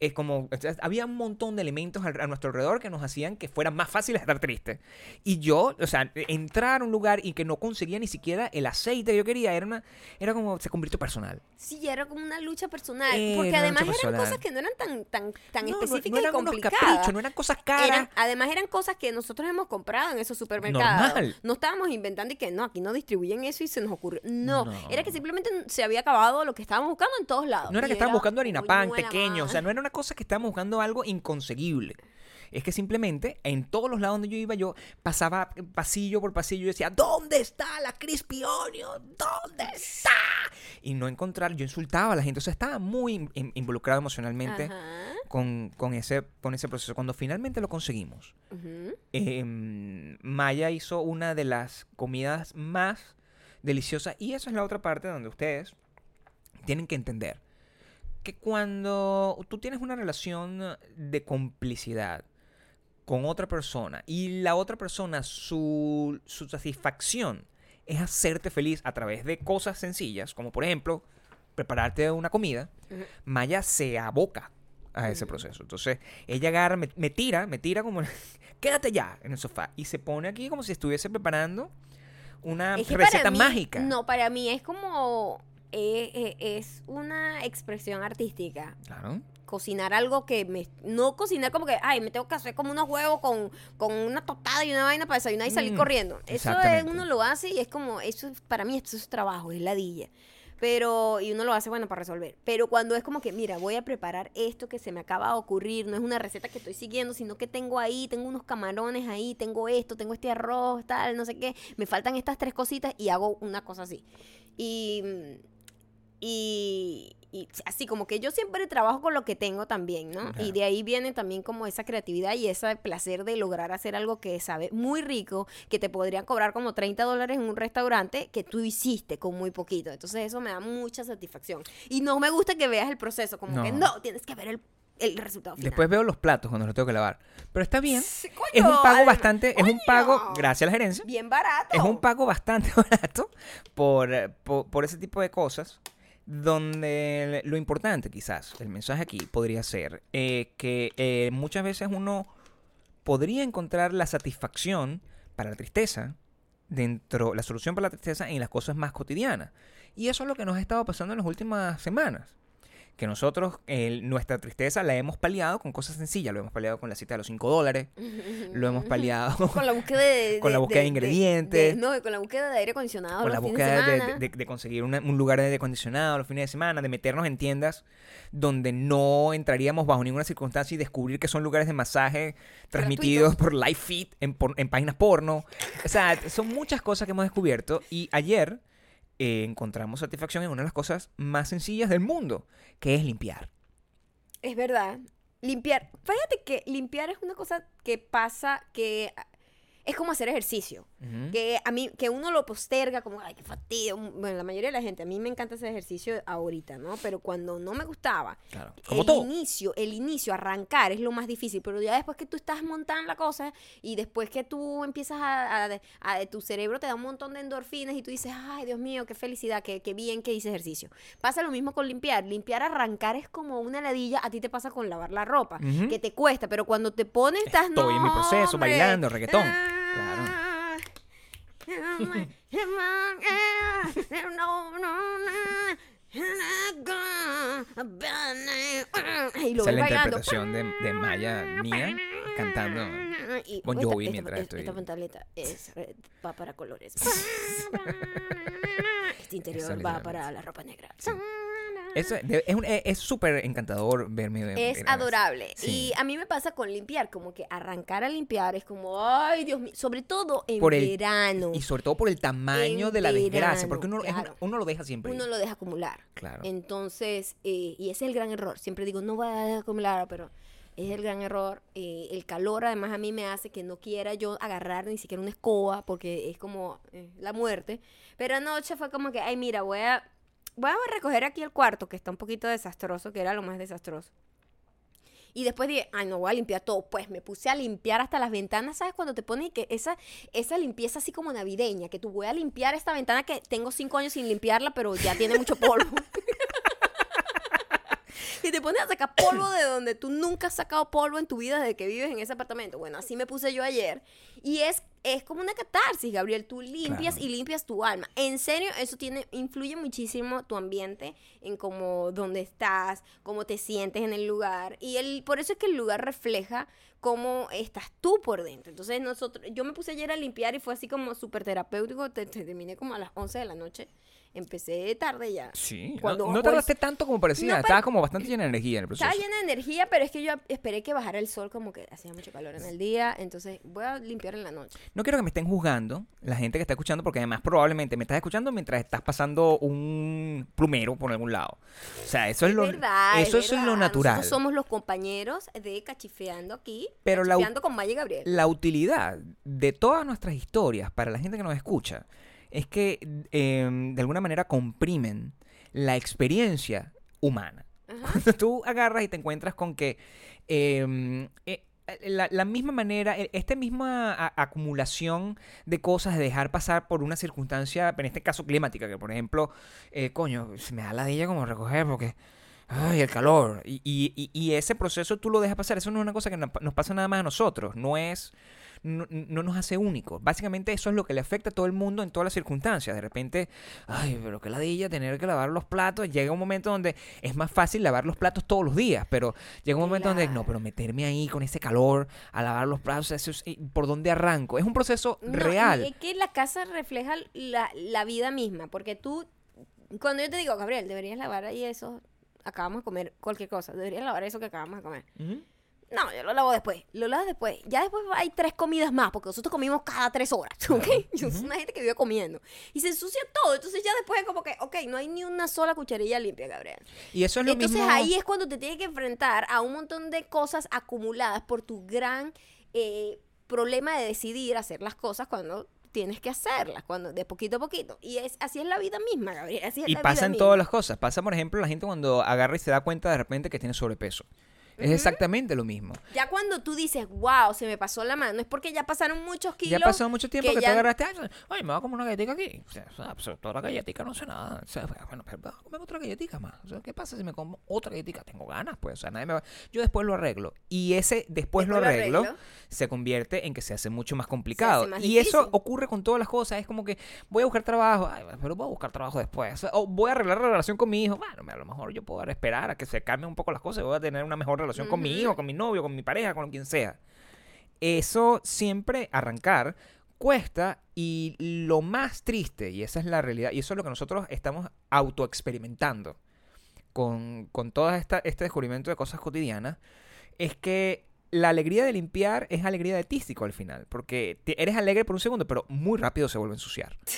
es como, o sea, había un montón de elementos a, nuestro alrededor que nos hacían que fuera más fácil estar triste. Y yo, o sea, entrar a un lugar y que no conseguía ni siquiera el aceite que yo quería, era, una, era como, se convirtió personal. Sí, era como una lucha personal. Era porque además eran personal. cosas que no eran tan, tan, tan No, no- específicas no, y eran unos complicadas. caprichos, no eran cosas caras. Eran- además eran cosas que nosotros hemos comprado en esos supermercados. Normal. No estábamos inventando y que no, aquí no distribuyen eso y se nos ocurrió. No, No. era que simplemente se había acabado lo que estábamos buscando en todos lados. No era Y que estábamos buscando harina pan pequeño, o sea, no era una cosa que estábamos buscando algo inconseguible. Es que simplemente en todos los lados donde yo iba, yo pasaba pasillo por pasillo y decía, ¿dónde está la Crispy Onion? ¿Dónde está? Y no encontrar, yo insultaba a la gente, o sea, estaba muy in- in- involucrado emocionalmente con, con ese, con ese proceso. Cuando finalmente lo conseguimos, em, Maya hizo una de las comidas más deliciosas y esa es la otra parte donde ustedes tienen que entender que cuando tú tienes una relación de complicidad con otra persona y la otra persona su, su satisfacción es hacerte feliz a través de cosas sencillas, como por ejemplo prepararte una comida. Maya se aboca a ese proceso. Entonces, ella agarra, me, me tira, me tira como, quédate ya en el sofá. Y se pone aquí como si estuviese preparando una Es que para receta mí- mágica. No, para mí es como. Eh, eh, es una expresión artística. Claro. Cocinar algo que me. No cocinar como que, ay, me tengo que hacer como unos huevos con, con una tostada y una vaina para desayunar y salir Mm, corriendo. Eso es, uno lo hace y es como. Eso es- para mí, esto es trabajo, es ladilla. Pero, y uno lo hace, bueno, para resolver. Pero cuando es como que, mira, voy a preparar esto que se me acaba de ocurrir, no es una receta que estoy siguiendo, sino que tengo ahí, tengo unos camarones ahí, tengo esto, tengo este arroz, tal, no sé qué, me faltan estas tres cositas y hago una cosa así. Y, y, y así como que yo siempre trabajo con lo que tengo también, ¿no? Y de ahí viene también como esa creatividad y ese placer de lograr hacer algo que sabe muy rico, que te podrían cobrar como 30 dólares en un restaurante que tú hiciste con muy poquito. Entonces eso me da mucha satisfacción. Y no me gusta que veas el proceso, como que No. no, tienes que ver el, el resultado final. Después veo los platos cuando los tengo que lavar. Pero está bien. Sí, coño, Es un pago bastante, es un coño. pago, gracias a la gerencia, Bien barato. es un pago bastante barato por, por, por ese tipo de cosas. Donde lo importante, quizás, el mensaje aquí podría ser eh, que eh, muchas veces uno podría encontrar la satisfacción para la tristeza dentro, la solución para la tristeza en las cosas más cotidianas. Y eso es lo que nos ha estado pasando en las últimas semanas. Que nosotros eh, nuestra tristeza la hemos paliado con cosas sencillas. Lo hemos paliado con la cita de los 5 dólares. Lo hemos paliado con la búsqueda de, con la búsqueda de ingredientes. de- no, con la búsqueda de aire acondicionado con los la fines búsqueda de, conseguir una- un lugar de aire acondicionado los fines de semana, de meternos en tiendas donde no entraríamos bajo ninguna circunstancia y descubrir que son lugares de masaje transmitidos por live feed en, por- en páginas porno. O sea, son muchas cosas que hemos descubierto y ayer eh, encontramos satisfacción en una de las cosas más sencillas del mundo, que es limpiar. Es verdad. Limpiar. Fíjate que limpiar es una cosa que pasa que es como hacer ejercicio. Ujú. Que a mí, que uno lo posterga como, ay, qué fastidio. Bueno, la mayoría de la gente, a mí me encanta ese ejercicio ahorita, ¿no? Pero cuando no me gustaba, Claro, como el todo. inicio, el inicio, arrancar es lo más difícil, pero ya después que tú estás montando la cosa y después que tú empiezas a, a- a- tu cerebro te da un montón de endorfinas y tú dices, ay Dios mío, qué felicidad, qué, qué bien que hice ejercicio. Pasa lo mismo con limpiar. Limpiar, arrancar es como una ladilla, a ti te pasa con lavar la ropa, Ujú. que te cuesta, pero cuando te pones, estás Estoy en mi "No, proceso, hombre". bailando, reggaetón. Y lo Esa es la interpretación de, de Maya mía cantando. Y Bon esta- Jovi esta- mientras esta, estoy- pantaleta es, eh, va para colores. este interior Eso va para la ropa negra. Sí. Eso es súper encantador verme. Es adorable. Sí. Y a mí me pasa con limpiar, como que arrancar a limpiar es como, ay, Dios mío, sobre todo en Por el- verano. Y sobre todo por el tamaño En de la desgracia, porque uno, claro. lo deja siempre. Uno lo deja acumular. Claro. Entonces, eh, y ese es el gran error. Siempre digo, no voy a dejar acumular, pero es el gran error. Eh, el calor además a mí me hace que no quiera yo agarrar ni siquiera una escoba porque es como eh, la muerte. Pero anoche fue como que, ay, mira, voy a, voy a recoger aquí el cuarto que está un poquito desastroso, que era lo más desastroso. Y después dije, ay, no voy a limpiar todo. Pues me puse a limpiar hasta las ventanas, ¿sabes? Cuando te pones que esa, esa limpieza así como navideña, que tú voy a limpiar esta ventana que tengo cinco años sin limpiarla, pero ya tiene mucho polvo. y te pones a sacar polvo de donde tú nunca has sacado polvo en tu vida desde que vives en ese apartamento. Bueno, así me puse yo ayer. Y es, es como una catarsis, Gabriel. Tú limpias Claro. y limpias tu alma. En serio, eso tiene, influye muchísimo tu ambiente en cómo, dónde estás, cómo te sientes en el lugar. Y el, por eso es que el lugar refleja cómo estás tú por dentro. Entonces, nosotros, yo me puse ayer a limpiar y fue así como súper terapéutico. Te, te- terminé como a las 11 de la noche. Empecé tarde ya. Sí, no- Cuando no, bajo tardaste tanto como parecía. No, Estaba como bastante llena de energía en el proceso. Estaba llena de energía, pero es que yo esperé que bajara el sol, como que hacía mucho calor en el día. Entonces, voy a limpiar en la noche. No quiero que me estén juzgando la gente que está escuchando, porque además probablemente me estás escuchando mientras estás pasando un plumero por algún lado. O sea, eso es, lo, verdad, eso es es lo natural. Nosotros somos los compañeros de Cachifeando aquí. Pero la con Maya y Gabriel. La utilidad de todas nuestras historias para la gente que nos escucha es que eh, de alguna manera comprimen la experiencia humana. Ajá. Cuando tú agarras y te encuentras con que eh, eh, la, la misma manera, e- esta misma a- acumulación de cosas, de dejar pasar por una circunstancia, en este caso climática, que por ejemplo, eh, coño, se me da la ella como recoger porque... Ay, el calor. Y, y- ese proceso tú lo dejas pasar. Eso no es una cosa que no- nos pasa nada más a nosotros. No es. No, no nos hace únicos. Básicamente eso es lo que le afecta a todo el mundo en todas las circunstancias. De repente, ay, pero qué ladilla tener que lavar los platos. Llega un momento donde es más fácil lavar los platos todos los días, pero llega un momento donde, no, pero meterme ahí con ese calor a lavar los platos, eso es- y ¿por dónde arranco? Es un proceso No, real. Es que la casa refleja la, la vida misma, porque tú, cuando yo te digo, Gabriel, deberías lavar ahí eso, acabamos de comer cualquier cosa, deberías lavar eso que acabamos de comer. No, yo lo lavo después, lo lavo después. Ya después hay tres comidas más, porque nosotros comimos cada tres horas, ¿ok? Yo soy una gente que vive comiendo. Y se ensucia todo, entonces ya después es como que, ok, no hay ni una sola cucharilla limpia, Gabriel. Y eso es lo Entonces mismo. ahí es cuando te tienes que enfrentar a un montón de cosas acumuladas por tu gran eh, problema de decidir hacer las cosas cuando tienes que hacerlas, cuando de poquito a poquito. Y es así es la vida misma, Gabriel. Así es Y la pasa vida en misma. todas las cosas. Pasa, por ejemplo, la gente cuando agarra y se da cuenta de repente que tiene sobrepeso. Es exactamente lo mismo. Ya cuando tú dices, wow, se me pasó la mano, es porque ya pasaron muchos kilos. Ya pasado mucho tiempo que, tú ya- agarraste, "Ay, me voy a comer una galletita aquí. O sea, o sea, pues, toda la galletita no sé nada. O sea, bueno, pero voy a comer otra galletita más. O sea, ¿qué pasa si me como otra galletita? Tengo ganas, pues. O sea, nadie me va... Yo después lo arreglo. Y ese después, lo Después lo arreglo, arreglo. se convierte en que se hace mucho más complicado. más y eso difícil. ocurre con todas las cosas. Es como que voy a buscar trabajo, ay, pero voy a buscar trabajo después. O voy a arreglar la relación con mi hijo. Bueno, a lo mejor yo puedo esperar a que se calmen un poco las cosas. y Voy a tener una mejor relación con mi hijo, con mi novio, con mi pareja, con quien sea. Eso siempre arrancar cuesta y lo más triste, y esa es la realidad, y eso es lo que nosotros estamos autoexperimentando con, con todo esta, este descubrimiento de cosas cotidianas, es que la alegría de limpiar es alegría de tístico al final, porque te- eres alegre por un segundo, pero muy rápido se vuelve a ensuciar.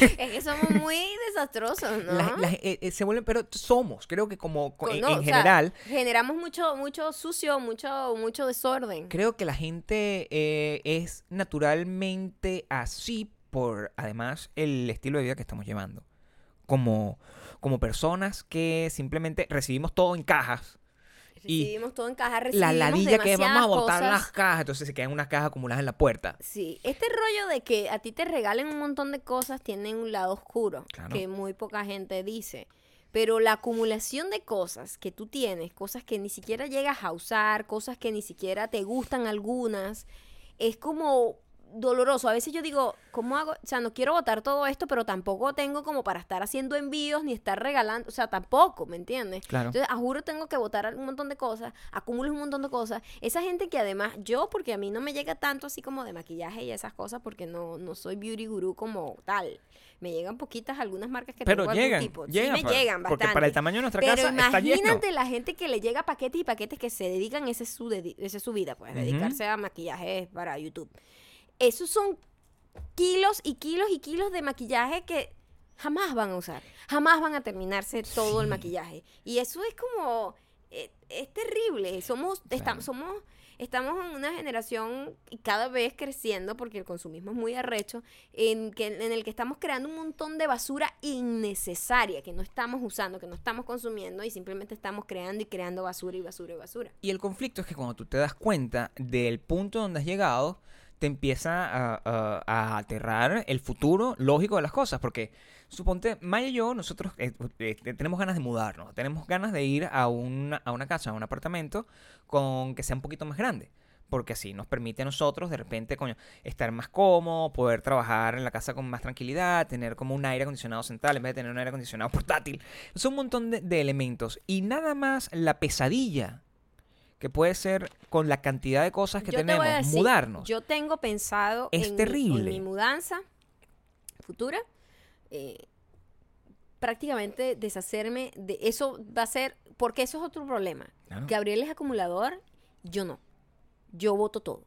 Es que somos muy desastrosos, ¿no? Eh, eh, se vuelven, pero somos, creo que como en, sea, general, generamos mucho, mucho sucio, mucho, mucho desorden. Creo que la gente eh, es naturalmente así por, además, el estilo de vida que estamos llevando. Como, como personas que simplemente recibimos todo en cajas. Y Recibimos todo en caja, recibimos La ladilla que vamos a botar cosas. las cajas, entonces se quedan unas cajas acumuladas en la puerta. Sí, este rollo de que a ti te regalen un montón de cosas tiene un lado oscuro, Claro. que muy poca gente dice. Pero la acumulación de cosas que tú tienes, cosas que ni siquiera llegas a usar, cosas que ni siquiera te gustan algunas, es como doloroso. A veces yo digo, ¿cómo hago? O sea, no quiero botar todo esto, pero tampoco tengo como para estar haciendo envíos ni estar regalando, o sea, tampoco, ¿me entiendes? Claro. Entonces, a juro tengo que botar un montón de cosas, acumulo un montón de cosas. Esa gente que además, yo, porque a mí no me llega tanto así como de maquillaje y esas cosas, porque no, no soy beauty guru como tal. Me llegan poquitas algunas marcas que Pero tengo algún llegan, tipo. llegan, sí me para- llegan porque bastante. para el tamaño de nuestra Pero casa está lleno. imagínate la gente que le llega paquetes y paquetes que se dedican, esa es su, dedi- esa es su vida, pues, Ujú. dedicarse a maquillaje para YouTube. Esos son kilos y kilos y kilos de maquillaje que jamás van a usar. Jamás van a terminarse todo el maquillaje. Y eso es como... eh, es terrible. Somos, estamos, somos, estamos en una generación y cada vez creciendo, porque el consumismo es muy arrecho, en, que, en el que estamos creando un montón de basura innecesaria que no estamos usando, que no estamos consumiendo y simplemente estamos creando y creando basura y basura y basura. Y el conflicto es que cuando tú te das cuenta del punto donde has llegado, te empieza a, a- aterrar el futuro lógico de las cosas. Porque, suponte, Maya y yo, nosotros eh, eh, tenemos ganas de mudarnos, tenemos ganas de ir a una, a una casa, a un apartamento con que sea un poquito más grande. Porque así nos permite a nosotros, de repente, coño, estar más cómodo, poder trabajar en la casa con más tranquilidad, tener como un aire acondicionado central en vez de tener un aire acondicionado portátil. Son un montón de, de elementos. Y nada más la pesadilla que puede ser con la cantidad de cosas que Yo tenemos, decir, mudarnos. Yo tengo pensado Es en, mi- terrible. en mi mudanza futura, eh, prácticamente deshacerme de eso va a ser, porque eso es otro problema. Claro. Gabriel es acumulador, yo no. Yo voto todo.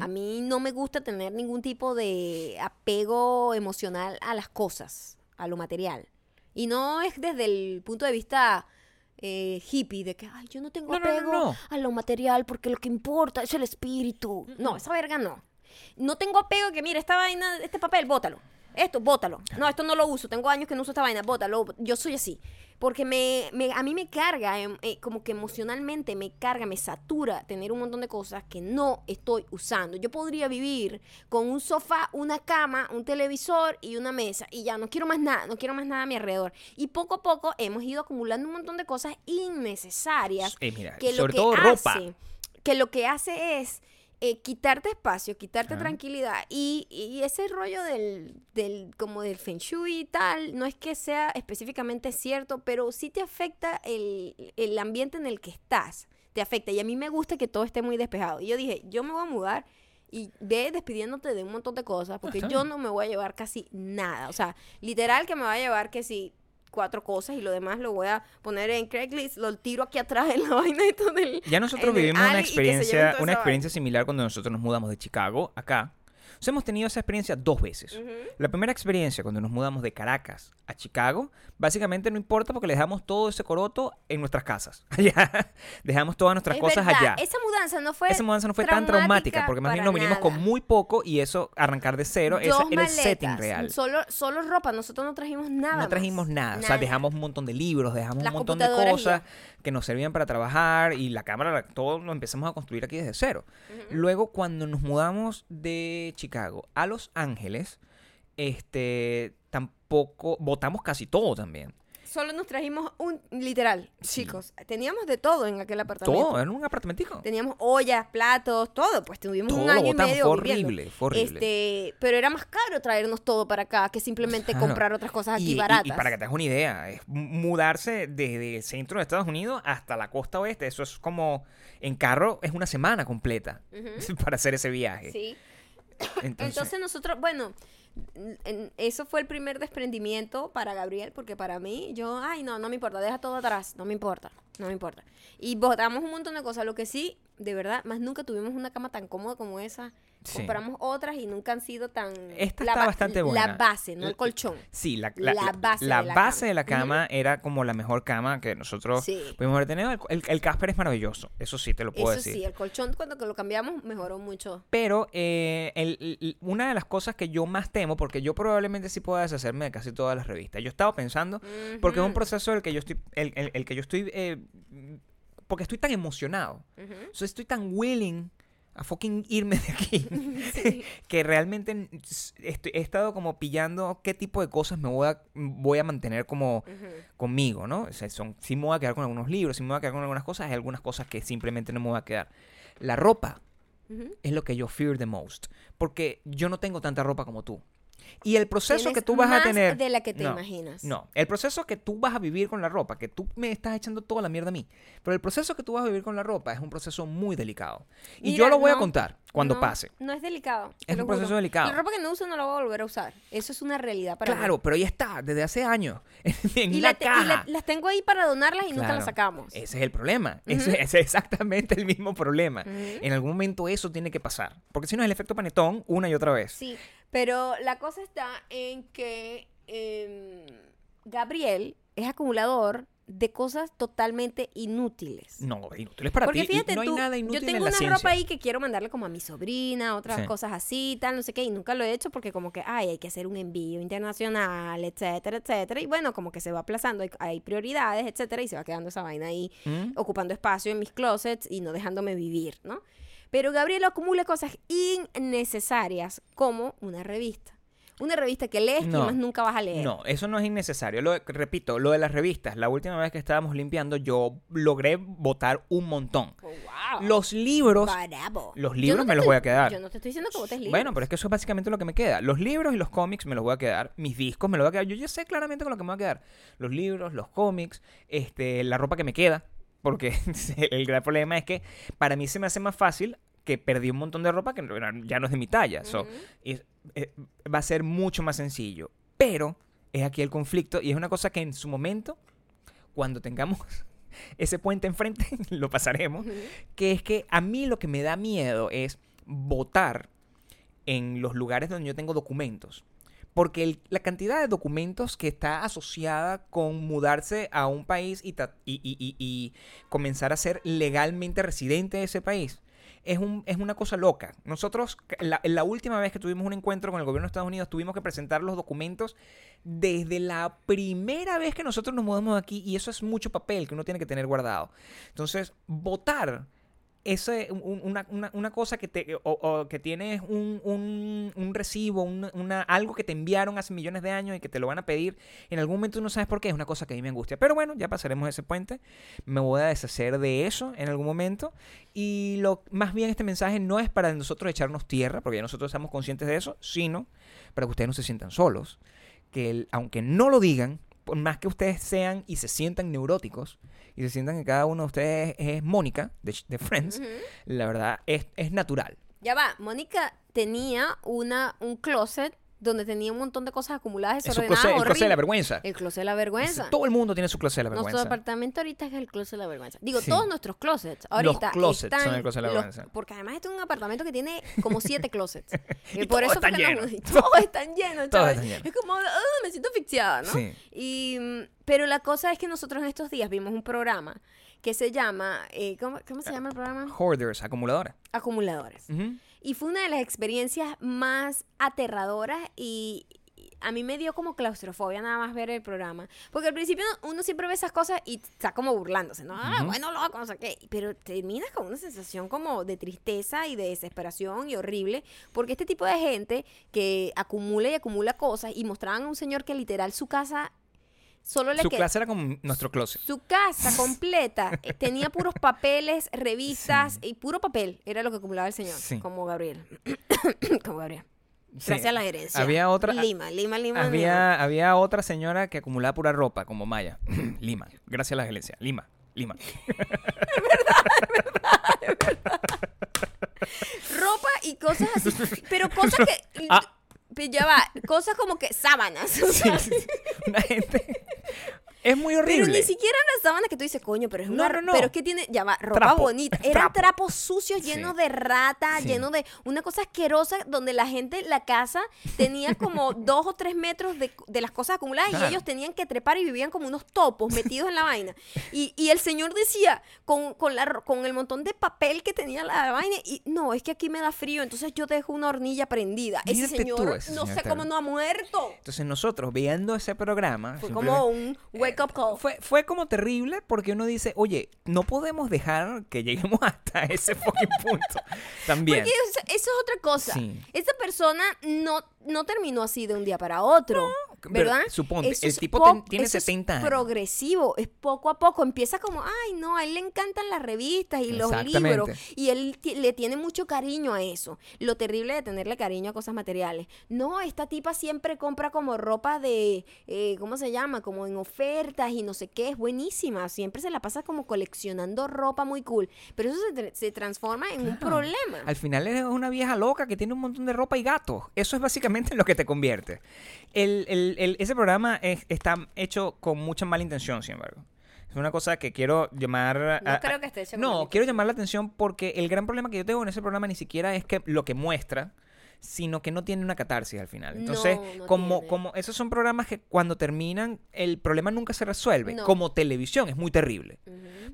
A mí no me gusta tener ningún tipo de apego emocional a las cosas, a lo material. Y no es desde el punto de vista eh, hippie, de que, ay, yo no tengo No, no, no, apego no. a lo material porque lo que importa es el espíritu. No, esa verga no. No tengo apego que, mira, esta vaina, este papel, bótalo. Esto, bótalo. No, esto no lo uso. Tengo años que no uso esta vaina, bótalo. Yo soy así. Porque me, me- a mí me carga, em, eh, como que emocionalmente me carga, me satura tener un montón de cosas que no estoy usando. Yo podría vivir con un sofá, una cama, un televisor y una mesa. Y ya no quiero más nada, no quiero más nada a mi alrededor. Y poco a poco hemos ido acumulando un montón de cosas innecesarias Eh, mira, que sobre lo que todo ropa. que lo que hace es eh, quitarte espacio, quitarte tranquilidad y, y ese rollo del, del como del feng shui y tal, no es que sea específicamente cierto, pero sí te afecta el, el ambiente en el que estás, te afecta. Y a mí me gusta que todo esté muy despejado. Y yo dije, yo me voy a mudar y ve despidiéndote de un montón de cosas porque yo no me voy a llevar casi nada, o sea, literal que me va a llevar que si cuatro cosas y lo demás lo voy a poner en Craigslist, lo tiro aquí atrás en la vaina y todo el, Ya nosotros vivimos una experiencia, una experiencia similar cuando nosotros nos mudamos de Chicago acá. O sea, hemos tenido esa experiencia dos veces. La primera experiencia cuando nos mudamos de Caracas a Chicago, básicamente no importa porque le dejamos todo ese coroto en nuestras casas. Allá dejamos todas nuestras Es cosas verdad, allá. Esa mudanza no fue. Esa mudanza no fue tan traumática porque más bien nos vinimos con muy poco y eso, arrancar de cero, ese era el setting real. Solo, solo ropa, nosotros no trajimos nada. no trajimos nada. O sea, dejamos un montón de libros, dejamos Las un montón de cosas que nos servían para trabajar y la cámara, todo lo empezamos a construir aquí desde cero. Luego, cuando nos mudamos de Chicago a Los Ángeles, este, tampoco, votamos casi todo también. Solo nos trajimos un. Literal, Sí. chicos. Teníamos de todo en aquel apartamento. Todo, era un apartamentico. Teníamos ollas, platos, todo. Pues tuvimos Todo un año y botamos, medio fue viviendo. horrible, fue horrible. Este, pero era más caro traernos todo para acá que simplemente Claro. comprar otras cosas aquí Y, y- baratas. y para que te hagas una idea, es mudarse desde el centro de Estados Unidos hasta la costa oeste. Eso es como en carro, es una semana completa para hacer ese viaje. Sí. Entonces, Entonces nosotros, bueno, en- eso fue el primer desprendimiento para Gabriel, porque para mí, yo, ay, no, no me importa, deja todo atrás, no me importa, no me importa. Y botamos un montón de cosas, lo que sí, de verdad, más nunca tuvimos una cama tan cómoda como esa. Sí. Compramos otras y nunca han sido tan... Esta la está ba- bastante La buena. base, no el colchón. sí, la, la- la la- base la de la base cama. de la cama era como la mejor cama que nosotros Sí. pudimos haber tenido. El, el- el Casper es maravilloso, eso sí te lo puedo Eso decir. sí, el colchón cuando lo cambiamos mejoró mucho. Pero eh, el- una de las cosas que yo más temo, porque yo probablemente sí pueda deshacerme de casi todas las revistas. Yo estaba pensando, porque es un proceso el que yo estoy, el, el- el que yo estoy, eh, porque estoy tan emocionado, sea, estoy tan willing a fucking irme de aquí, Sí. que realmente estoy- he estado como pillando qué tipo de cosas me voy a, voy a mantener como conmigo, ¿no? O sea, son, sí me voy a quedar con algunos libros, sí me voy a quedar con algunas cosas, hay algunas cosas que simplemente no me voy a quedar. La ropa es lo que yo fear the most, porque yo no tengo tanta ropa como tú. Y el proceso que tú vas a más tener... de la que te no, imaginas. No, el proceso que tú vas a vivir con la ropa, que tú me estás echando toda la mierda a mí, pero el proceso que tú vas a vivir con la ropa es un proceso muy delicado. Y Mira, yo lo voy a no, contar cuando no, pase. No es delicado. Es un proceso juro. delicado. La ropa que no uso no la voy a volver a usar. Eso es una realidad para mí. Claro, pero ya está, desde hace años, en Y, la te- y caja. la- las tengo ahí para donarlas y nunca Claro, las sacamos. Ese es el problema. Ese, ese es exactamente el mismo problema. Ujú. En algún momento eso tiene que pasar. Porque si no es el efecto panetón una y otra vez. Sí, pero la cosa está en que em, Gabriel es acumulador de cosas totalmente inútiles. No, inútil es para Porque ti. fíjate no hay tú, nada inútil yo tengo en la una ciencia. ropa ahí que quiero mandarle como a mi sobrina, otras Sí. cosas así, tal, no sé qué, y nunca lo he hecho porque como que, ay, hay que hacer un envío internacional, etcétera, etcétera, y bueno, como que se va aplazando, hay, hay prioridades, etcétera, y se va quedando esa vaina ahí ¿Mm? ocupando espacio en mis closets y no dejándome vivir, ¿no? Pero Gabriel acumula cosas innecesarias como una revista. Una revista que lees y más nunca vas a leer. No, eso no es innecesario. Lo, repito, lo de las revistas. La última vez que estábamos limpiando, yo logré botar un montón. Oh, wow. Los libros. Bravo. los libros no me los estoy- voy a quedar. Yo no te estoy diciendo que botes libros. Bueno, pero es que eso es básicamente lo que me queda. Los libros y los cómics me los voy a quedar. Mis discos me los voy a quedar. Yo ya sé claramente con lo que me voy a quedar. Los libros, los cómics, este, la ropa que me queda. Porque el gran problema es que para mí se me hace más fácil que perdí un montón de ropa que ya no es de mi talla. So, Ujú. es- eh, va a ser mucho más sencillo. Pero es aquí el conflicto y es una cosa que en su momento, cuando tengamos ese puente enfrente, lo pasaremos, que es que a mí lo que me da miedo es votar en los lugares donde yo tengo documentos. Porque el- la cantidad de documentos que está asociada con mudarse a un país y, ta- y- y- y- y comenzar a ser legalmente residente de ese país es, un, es una cosa loca. Nosotros, la, la última vez que tuvimos un encuentro con el gobierno de Estados Unidos, tuvimos que presentar los documentos desde la primera vez que nosotros nos mudamos aquí y eso es mucho papel que uno tiene que tener guardado. Entonces, votar ese, un- una, una- cosa que, te, o, que tienes un, un- un recibo, un- una, algo que te enviaron hace millones de años y que te lo van a pedir, en algún momento no sabes por qué, es una cosa que a mí me angustia. Pero bueno, ya pasaremos ese puente, me voy a deshacer de eso en algún momento y lo más bien este mensaje no es para nosotros echarnos tierra, porque ya nosotros estamos conscientes de eso, sino para que ustedes no se sientan solos, que aunque no lo digan, por más que ustedes sean y se sientan neuróticos y se sientan que cada uno de ustedes es Mónica de, de Friends, la verdad es, es natural. Ya va, Mónica tenía una, un closet donde tenía un montón de cosas acumuladas, desordenadas, closet, el closet de la vergüenza. El closet de la vergüenza. Todo el mundo tiene su closet de la Nuestro vergüenza. departamento ahorita es el closet de la vergüenza. Digo, Sí. todos nuestros closets ahorita closets están son el closet de la los- vergüenza. Porque además este es un apartamento que tiene como siete closets. Y por todos eso están llenos. todos están llenos, Todos ¿sabes? están llenos. Es como, "Ah, me siento asfixiada, ¿no? Sí. Y, mm, pero la cosa es que nosotros en estos días vimos un programa que se llama, eh, ¿cómo, cómo se llama el programa? Hoarders. Acumuladores. Ujú. Y fue una de las experiencias más aterradoras y y a mí me dio como claustrofobia nada más ver el programa. Porque al principio uno siempre ve esas cosas y está como burlándose, ¿no? Ah, bueno, loco, no sé qué. Pero terminas con una sensación como de tristeza y de desesperación y horrible. Porque este tipo de gente que acumula y acumula cosas y mostraban a un señor que literal su casa solo le Su clase era como nuestro closet. su casa completa eh, tenía puros papeles, revistas y puro papel. Era lo que acumulaba el señor. Sí. Como Gabriel. como Gabriel. Sí. Gracias a la herencia. Había otra- Lima, Lima, Lima. Lima. Había, había otra señora que acumulaba pura ropa, como Maya. Lima. Gracias a la gerencia. Lima. Lima. Ropa y cosas así. pero cosas que. Ah. Ya va. Cosas como que sábanas. Una gente. Es muy Pero horrible. ni siquiera las sábanas que tú dices, coño, pero es una. No, no, no. Pero es que tiene, ya va, ropa Trapo, bonita. Eran trapo. trapos sucios, Sí. llenos de rata, Sí. llenos de una cosa asquerosa, donde la gente, la casa, tenía como dos o tres metros de, de las cosas acumuladas y ellos tenían que trepar y vivían como unos topos metidos en la vaina. Y, y el señor decía, con, con, la, con el montón de papel que tenía la vaina, y no, es que aquí me da frío, entonces yo dejo una hornilla prendida. Ese Mírate tú, señor, ese no señor sé cómo no ha muerto. Entonces nosotros viendo ese programa. Fue como un wake call. Fue, fue como terrible porque uno dice, oye, no podemos dejar que lleguemos hasta ese fucking punto. También. Porque eso, eso es otra cosa. Sí. Esa persona no, no terminó así de un día para otro. pero ¿Verdad? suponte, Eso el es tipo tiene eso es 70 años. progresivo, es poco a poco. Empieza como, ay, no, a él le encantan las revistas y los libros. Y él le tiene mucho cariño a eso. Lo terrible de tenerle cariño a cosas materiales. No, esta tipa siempre compra como ropa de, eh, ¿cómo se llama? Como en ofertas y no sé qué. Es buenísima. Siempre se la pasa como coleccionando ropa muy cool. Pero eso se, tra- se transforma en un problema. Al final eres una vieja loca que tiene un montón de ropa y gatos. Eso es básicamente en lo que te convierte. El, el- el- ese programa es- está hecho con mucha mala intención, sin embargo. Es una cosa que quiero llamar... No a- creo que esté hecho No, quiero llamar la atención porque el gran problema que yo tengo en ese programa ni siquiera es que lo que muestra, sino que no tiene una catarsis al final. Entonces, No, no como, tiene. como esos son programas que cuando terminan, el problema nunca se resuelve. No. Como televisión, es muy terrible.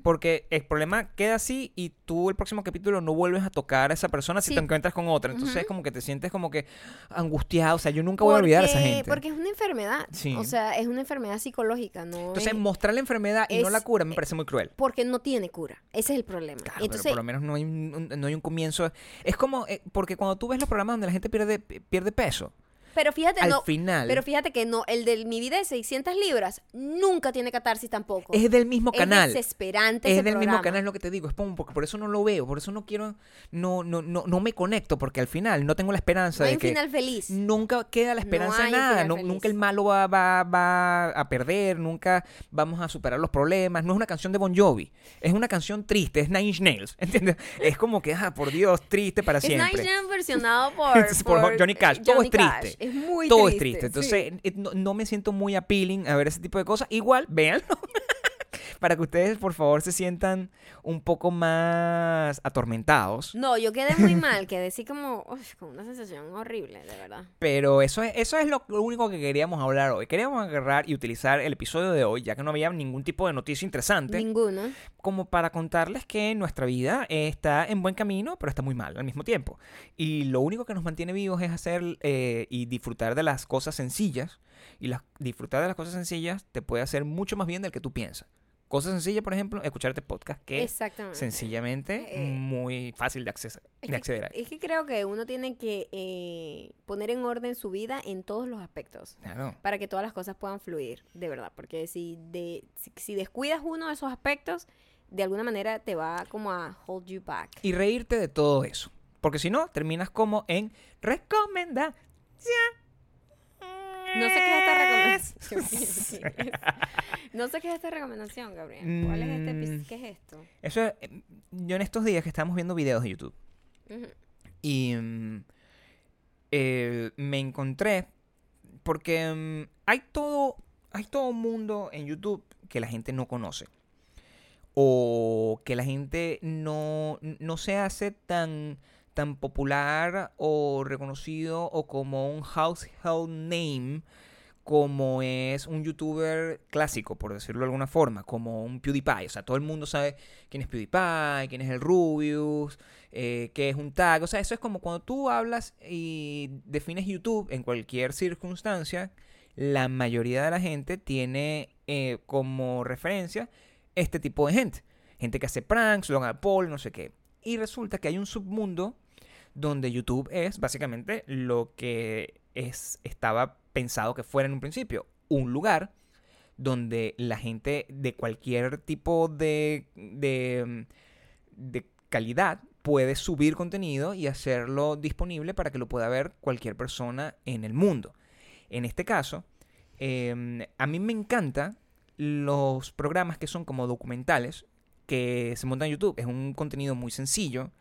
Porque el problema queda así y tú el próximo capítulo no vuelves a tocar a esa persona si te encuentras con otra. Entonces es como que te sientes como que angustiado. O sea, yo nunca voy a olvidar a esa gente. Porque es una enfermedad. Sí. O sea, es una enfermedad psicológica, ¿no? Entonces es- mostrar la enfermedad y no la cura me parece muy cruel. porque no tiene cura. Ese es el problema. Claro, Entonces, pero por lo menos no hay un, un- no hay un comienzo. Es como, eh, porque cuando tú ves los programas donde la gente pierde, pierde peso, pero fíjate, al no, final pero fíjate que no, el de mi vida de 600 libras nunca tiene catarsis tampoco. es del mismo Es canal. desesperante Es ese del mismo canal lo que te digo, es como porque por eso no lo veo, por eso no quiero, no, no, no, no me conecto, porque al final no tengo la esperanza No hay de un que final feliz. nunca queda la esperanza hay de nada, nunca el malo va, va, va a perder, nunca vamos a superar los problemas, no es una canción de Bon Jovi, es una canción triste, es Nine Inch Nails, ¿entiendes? Es como que, ah, por Dios, triste para Es siempre. Nine Inch versionado por, Por Johnny Cash. Todo es triste. Es muy Todo triste. es triste. Entonces, sí. eh, no, no me siento muy appealing a ver ese tipo de cosas. Igual, véanlo. Para que ustedes, por favor, se sientan un poco más atormentados. No, yo quedé muy mal, quedé así como uf, con una sensación horrible, de verdad. Pero eso es, eso es lo, lo único que queríamos hablar hoy. Queríamos agarrar y utilizar el episodio de hoy, ya que no había ningún tipo de noticia interesante, Ninguno. como para contarles que nuestra vida está en buen camino, pero está muy mal al mismo tiempo. Y lo único que nos mantiene vivos es hacer eh, y disfrutar de las cosas sencillas. Y las, disfrutar de las cosas sencillas te puede hacer mucho más bien del que tú piensas. Cosas sencillas, por ejemplo, escuchar este podcast, que es sencillamente Eh, muy fácil de, acces- Es de que- acceder a. Es que creo que uno tiene que eh, poner en orden su vida en todos los aspectos Claro. para que todas las cosas puedan fluir, de verdad. Porque si, de, si, si descuidas uno de esos aspectos, de alguna manera te va como a hold you back. Y reírte de todo eso. Porque si no, terminas como en recomendación. No sé qué es esta recomendación. no sé qué es esta recomendación, Gabriel. ¿Cuál es este Mm. ¿Qué es esto? Eso es- eh, yo en estos días que estamos viendo videos de YouTube y mm, eh, me encontré porque mm, hay todo hay todo un mundo en YouTube que la gente no conoce o que la gente no, no se hace tan tan popular o reconocido o como un household name como es un youtuber clásico, por decirlo de alguna forma, como un PewDiePie. O sea, todo el mundo sabe quién es PewDiePie, quién es el Rubius, eh, qué es un tag. O sea, eso es como cuando tú hablas y defines YouTube en cualquier circunstancia, la mayoría de la gente tiene eh, como referencia este tipo de gente. Gente que hace pranks, Logan Paul, no sé qué. Y resulta que hay un submundo donde YouTube es básicamente lo que es, estaba pensado que fuera en un principio. Un lugar donde la gente de cualquier tipo de, de, calidad puede subir contenido y hacerlo disponible para que lo pueda ver cualquier persona en el mundo. En este caso, eh, a mí me encantan los programas que son como documentales que se montan en YouTube. Es un contenido muy sencillo,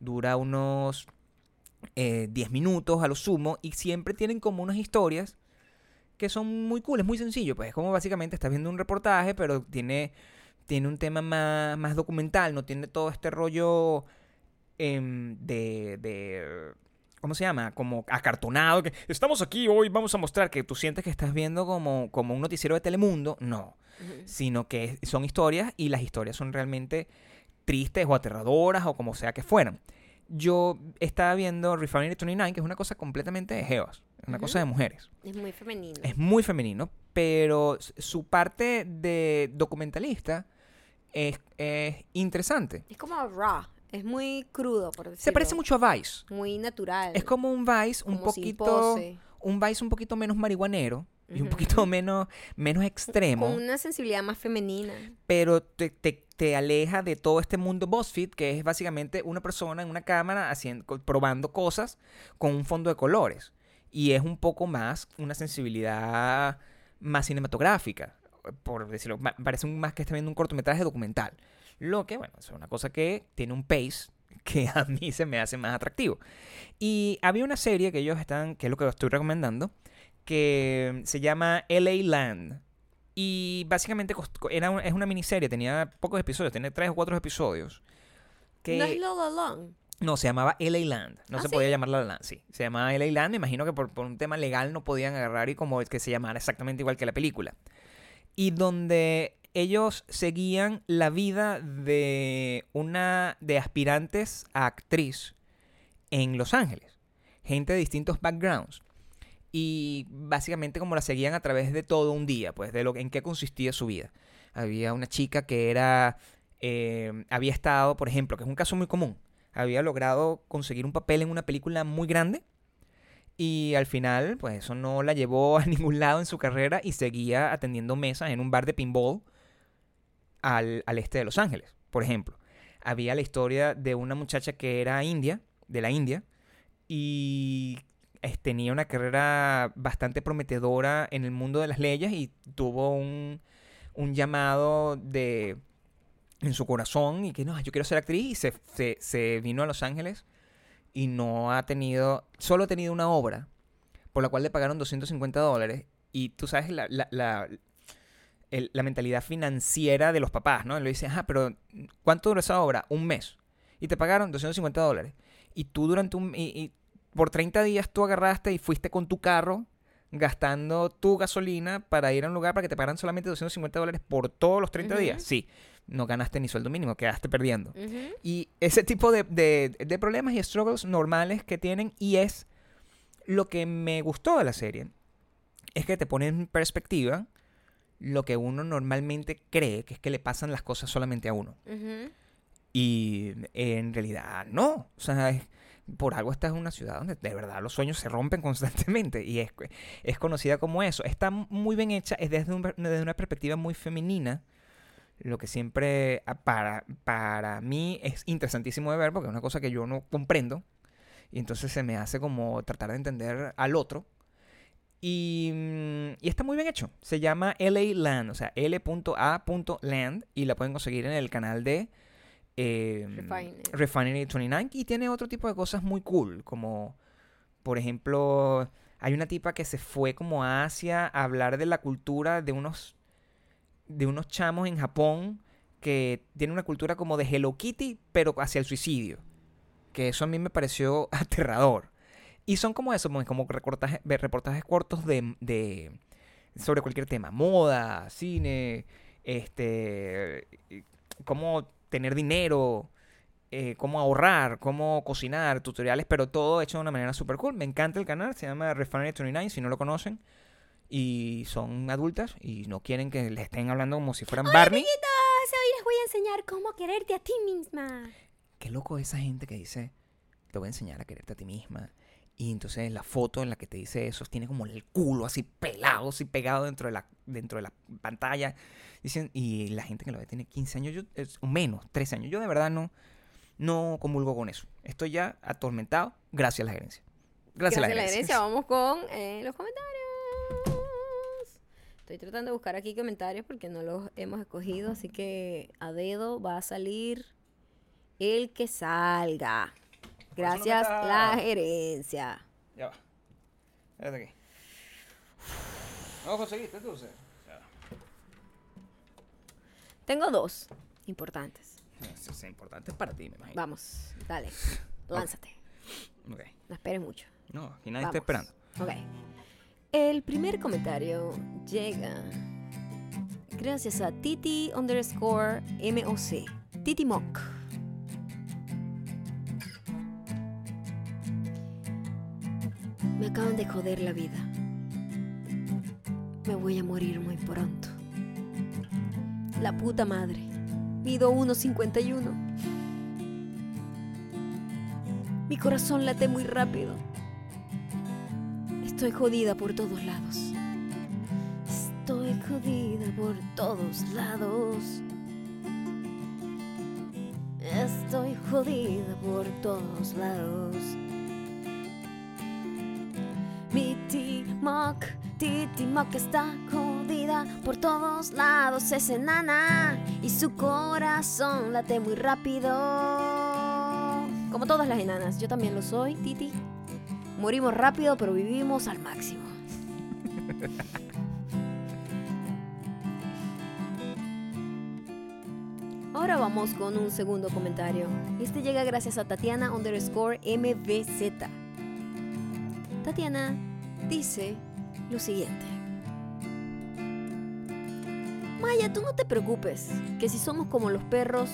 dura unos eh, 10 minutos a lo sumo y siempre tienen como unas historias que son muy cool, es muy sencillo, pues es como básicamente estás viendo un reportaje, pero tiene, tiene un tema más, más documental, no tiene todo este rollo em, de, de, ¿cómo se llama? Como acartonado, que estamos aquí hoy, vamos a mostrar que tú sientes que estás viendo como, como un noticiero de Telemundo, no, sino que son historias y las historias son realmente tristes o aterradoras o como sea que fueran. Yo estaba viendo Refinery 29, que es una cosa completamente de geos, una cosa de mujeres. Es muy femenino. Es muy femenino, pero su parte de documentalista es, es interesante. Es como raw. Es muy crudo, por decirlo. Se parece mucho a Vice. Muy natural. Es como un Vice un como poquito un Vice un poquito menos marihuanero y un poquito menos menos extremo. Con una sensibilidad más femenina. pero te, te- te aleja de todo este mundo BuzzFeed, que es básicamente una persona en una cámara haciendo, probando cosas con un fondo de colores. Y es un poco más una sensibilidad más cinematográfica, por decirlo. Parece más que está viendo un cortometraje documental. Lo que, bueno, es una cosa que tiene un pace que a mí se me hace más atractivo. Y había una serie que ellos están, que es lo que estoy recomendando, que se llama LA Land. Y básicamente era un- es una miniserie, tenía pocos episodios, tiene tres o cuatro episodios. Que No es Lola Long. No, se llamaba LA Land. No ¿Ah, se sí? podía llamar La La Land, sí. Se llamaba LA Land. Me imagino que por, por un tema legal no podían agarrar y como es que se llamara exactamente igual que la película. Y donde ellos seguían la vida de una de aspirantes a actriz en Los Ángeles. Gente de distintos backgrounds. Y básicamente como la seguían a través de todo un día, pues de lo en qué consistía su vida. Había una chica que era eh, había estado, por ejemplo, que es un caso muy común, había logrado conseguir un papel en una película muy grande y al final, pues eso no la llevó a ningún lado en su carrera y seguía atendiendo mesas en un bar de pinball al, al este de Los Ángeles, por ejemplo. Había la historia de una muchacha que era india, de la India, y tenía una carrera bastante prometedora en el mundo de las leyes y tuvo un, un llamado de en su corazón y que no, yo quiero ser actriz y se, se, vino a Los Ángeles y no ha tenido, solo ha tenido una obra por la cual le pagaron 250 dólares y tú sabes la, la, la, la mentalidad financiera de los papás, ¿no? Él le dice, ah, pero ¿cuánto duró esa obra? Un mes. Y te pagaron 250 dólares. Y tú durante un... Y, y por 30 días tú agarraste y fuiste con tu carro gastando tu gasolina para ir a un lugar para que te pagaran solamente 250 dólares por todos los 30 Ujú. días. Sí, no ganaste ni sueldo mínimo, quedaste perdiendo. Y ese tipo de, de- de problemas y struggles normales que tienen y es lo que me gustó de la serie. Es que te pone en perspectiva lo que uno normalmente cree que es que le pasan las cosas solamente a uno. Y en realidad no. O sea, es- por algo esta es una ciudad donde de verdad los sueños se rompen constantemente y es, es conocida como eso. Está muy bien hecha, es desde, desde una perspectiva muy femenina. Lo que siempre ah, para, para mí es interesantísimo de ver porque es una cosa que yo no comprendo. Y entonces se me hace como tratar de entender al otro. Y, mm, está muy bien hecho. Se llama LA Land, o sea, L.A.Land. Y la pueden conseguir en el canal de Refinery. Refinery 29. Y tiene otro tipo de cosas muy cool. Como, por ejemplo, hay una tipa que se fue como a Asia a hablar de la cultura de unos, de unos chamos en Japón que tienen una cultura como de Hello Kitty, pero hacia el suicidio. Que eso a mí me pareció aterrador. Y son como eso, como como reportajes, reportajes cortos de, de- sobre cualquier tema. Moda, cine, este cómo tener dinero, eh, cómo ahorrar, cómo cocinar, tutoriales, pero todo hecho de una manera super cool. Me encanta el canal, se llama Refinery 29, si no lo conocen. Y son adultas y no quieren que les estén hablando como si fueran Barney. Amiguitos, hoy les voy a enseñar cómo quererte a ti misma. Qué loco esa gente que dice, te voy a enseñar a quererte a ti misma. Y entonces la foto en la que te dice eso tiene como el culo así pelado, así pegado dentro de la, dentro de la pantalla. Dicen, y la gente que lo ve tiene 15 años, yo, es- o menos, 13 años. Yo de verdad no, no comulgo con eso. Estoy ya atormentado gracias a la gerencia. Gracias, Gracias a la gerencia. Vamos con eh, los comentarios. Estoy tratando de buscar aquí comentarios porque no los hemos escogido, así que a dedo va a salir el que salga. No Gracias, está- la gerencia. Ya va. Espérate aquí. No conseguiste tú. Tengo dos importantes. Eso es importante para ti, me imagino. Vamos, dale, lánzate. Ok. No esperes mucho. No, aquí nadie Vamos. está esperando. Ok. El primer comentario llega gracias a Titi underscore MOC. Titi Mock. Me acaban de joder la vida. Me voy a morir muy pronto. La puta madre. Mido 1.51. Mi corazón late muy rápido. Estoy jodida por todos lados. Estoy jodida por todos lados. Estoy jodida por todos lados. Mi T-Mock, Titi-Mock está jodida por todos lados. Es enana y su corazón late muy rápido. Como todas las enanas, yo también lo soy, Titi. Morimos rápido, pero vivimos al máximo. Ahora vamos con un segundo comentario. Este llega gracias a Tatiana underscore MBZ. Tatiana dice lo siguiente. Maya, tú no te preocupes, que si somos como los perros,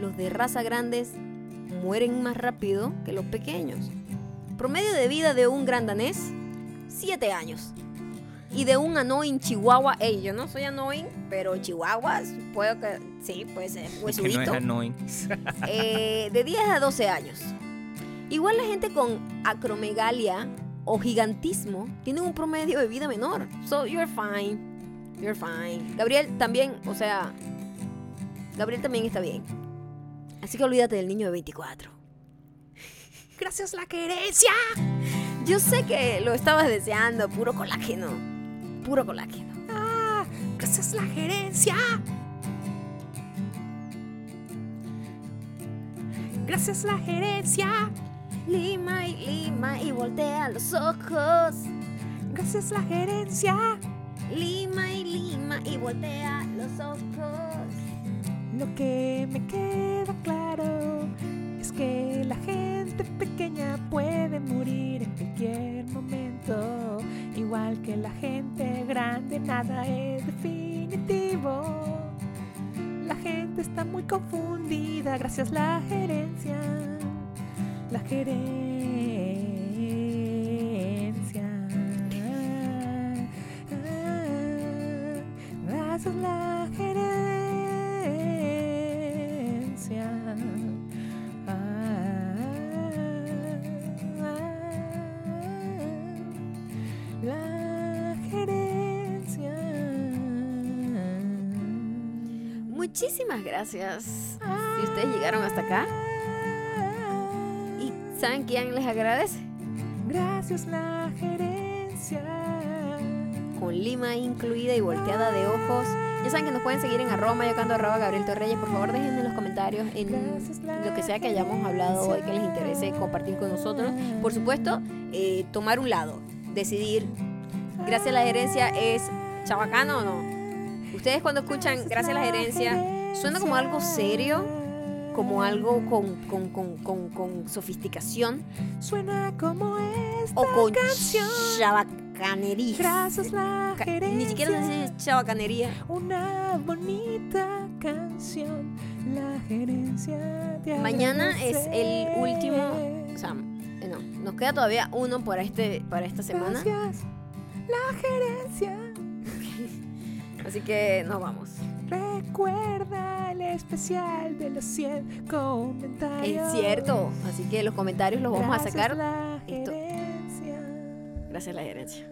los de raza grandes mueren más rápido que los pequeños. Promedio de vida de un gran danés, 7 años. Y de un annoying chihuahua, ey, yo no soy annoying, pero chihuahuas, puedo que, sí, puede ser, Es que no es. Eh, de 10 a 12 años. Igual la gente con acromegalia o gigantismo tiene un promedio de vida menor. So you're fine. You're fine. Gabriel también, o sea, Gabriel también está bien. Así que olvídate del niño de 24. Gracias la querencia. Yo sé que lo estabas deseando, puro colágeno. Puro colágeno. Ah, gracias la gerencia. Gracias la gerencia. Lima y lima y voltea los ojos. Gracias la gerencia. Lima y lima y voltea los ojos. Lo que me queda claro es que la gente pequeña puede morir en cualquier momento. Igual que la gente grande, nada es definitivo. La gente está muy confundida, gracias la gerencia. La gerencia. Gracias la gerencia. La gerencia. Muchísimas gracias. Si ustedes llegaron hasta acá saben quién les agradece. Gracias la gerencia. Con lima incluida y volteada de ojos. Ya saben que nos pueden seguir en arroba mayocando arroba Gabriel Torreyes. Por favor, dejen en los comentarios en lo que sea que hayamos hablado hoy que les interese compartir con nosotros. Por supuesto, eh, tomar un lado. Decidir, gracias a la gerencia, ¿es chabacano o no? Ustedes cuando escuchan gracias a la gerencia, ¿suena como algo serio? ¿Como algo con, con, con, con, con sofisticación? Suena como esta ¿O con canción. chabacanería? Gracias la gerencia. Ni siquiera se dice chabacanería. Una bonita canción. La gerencia te Mañana es el último, o sea, eh, no, nos queda todavía uno para este para esta semana, Gracias la gerencia. así que nos vamos. Recuerda el especial de los 100 comentarios. Es cierto, así que los comentarios los vamos a Gracias sacar. la Esto-. Gracias a la gerencia.